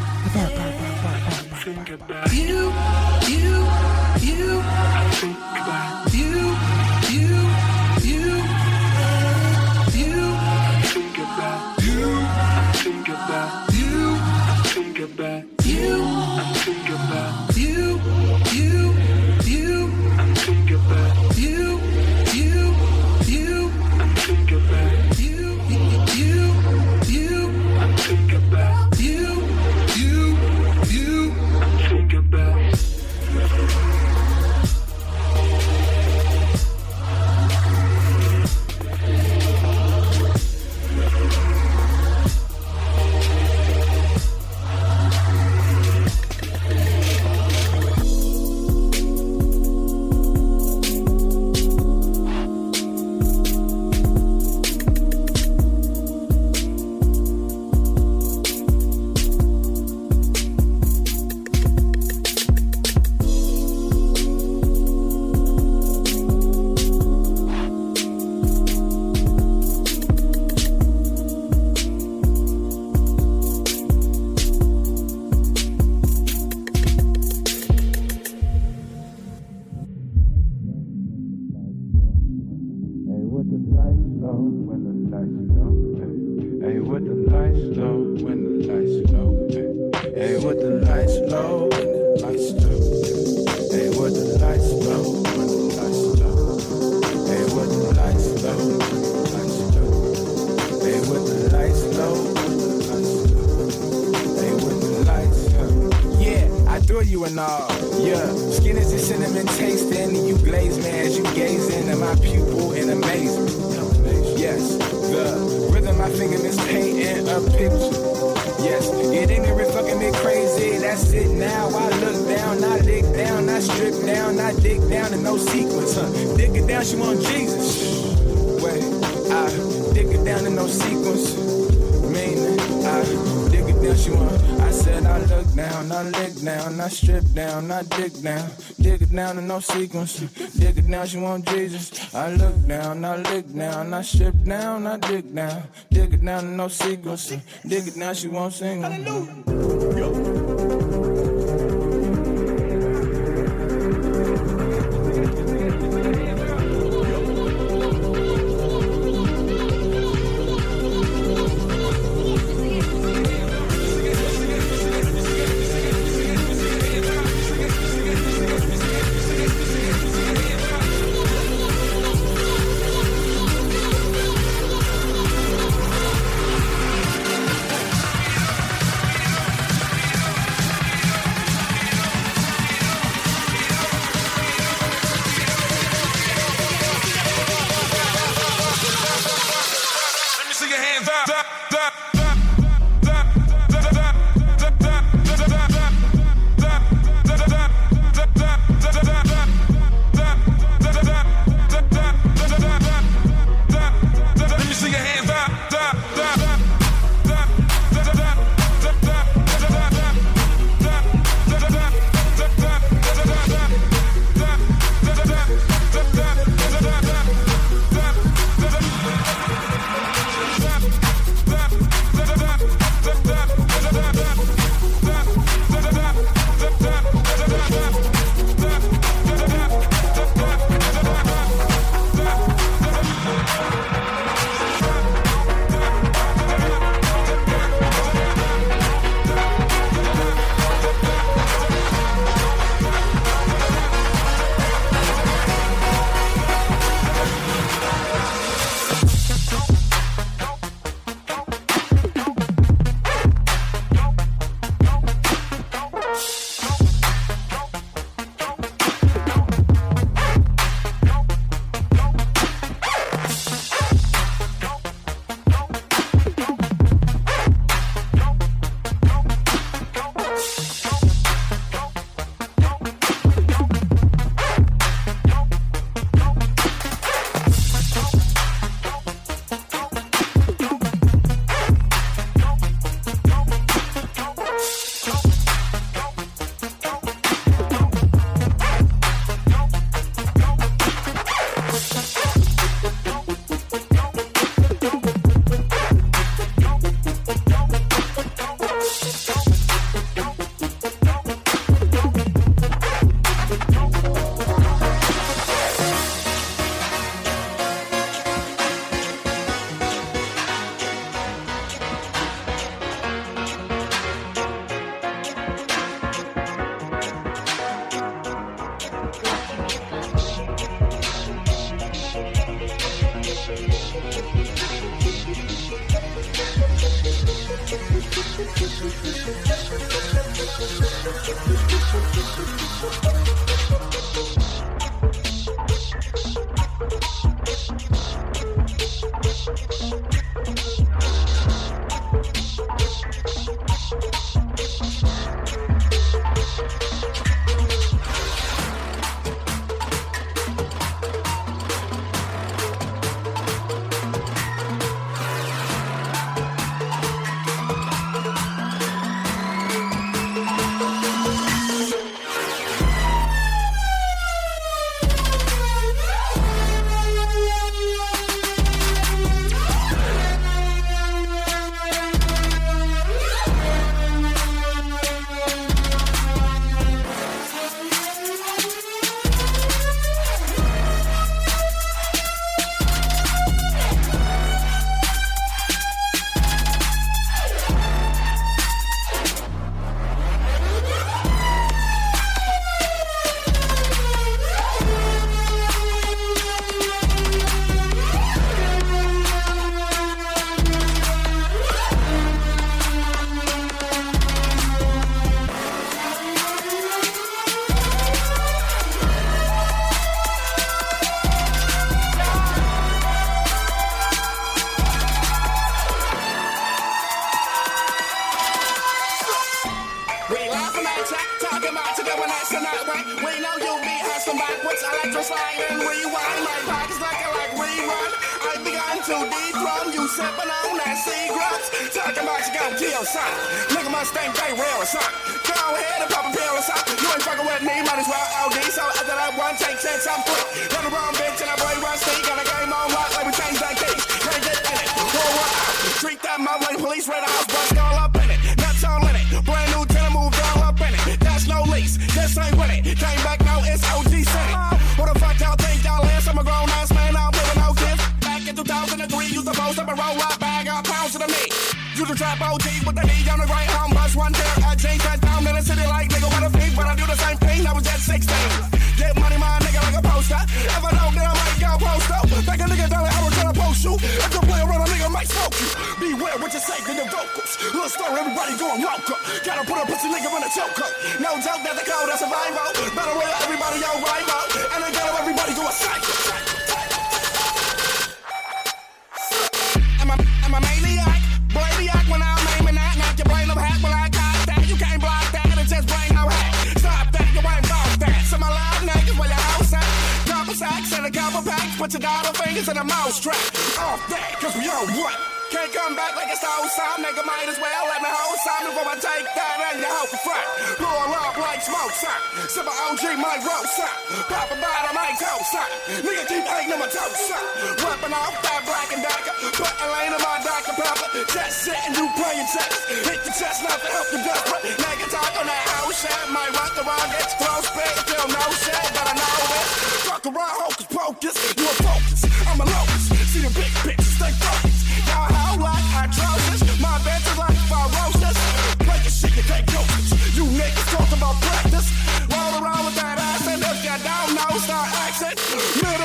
Sequence. Dig it now, she want Jesus. I look down, I lick down, I strip down, I dig down, dig it down no sequence. Dig it now, she won't sing. Let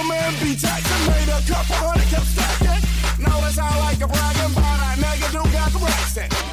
man be taxing. Made a couple hundred, kept stacking. Notice I like a bragging, but I nigga do got the racks in.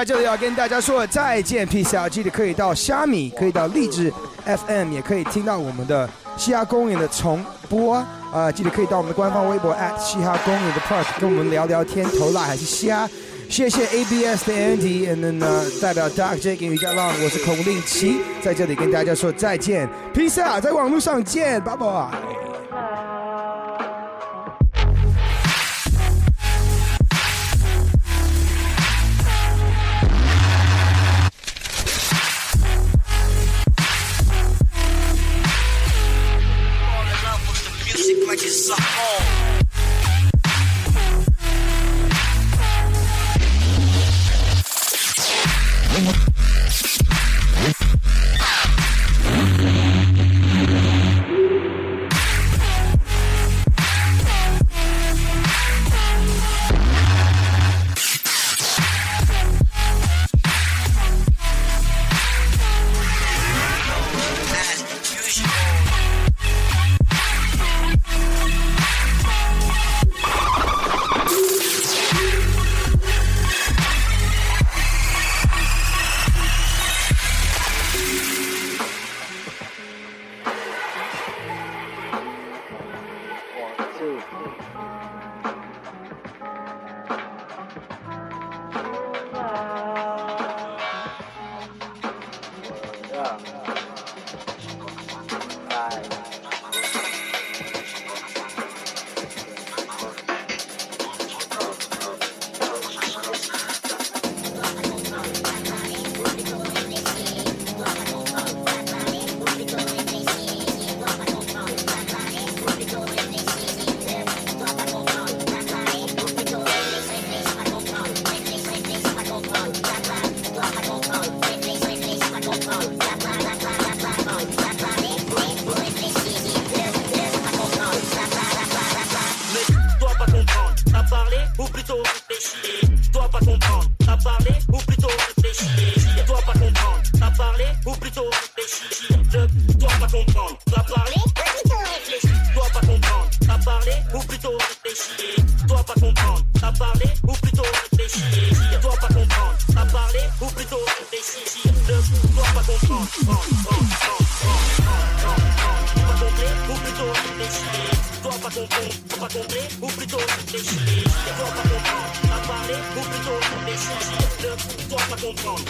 在这里要跟大家说再见，peace out！记得可以到虾米，可以到荔枝 FM，也可以听到我们的嘻哈公园的重播。啊、记得可以到我们的官方微博 at 嘻哈公园的 park 跟我们聊聊天，投辣还是虾。谢谢 ABS 的 Andy，and then 呢，代表 Dark J 跟于家浪，我是孔令奇，在这里跟大家说再见，peace out！在网络上见，拜拜。Parler beaucoup trop, mais si je te dois pas comprendre.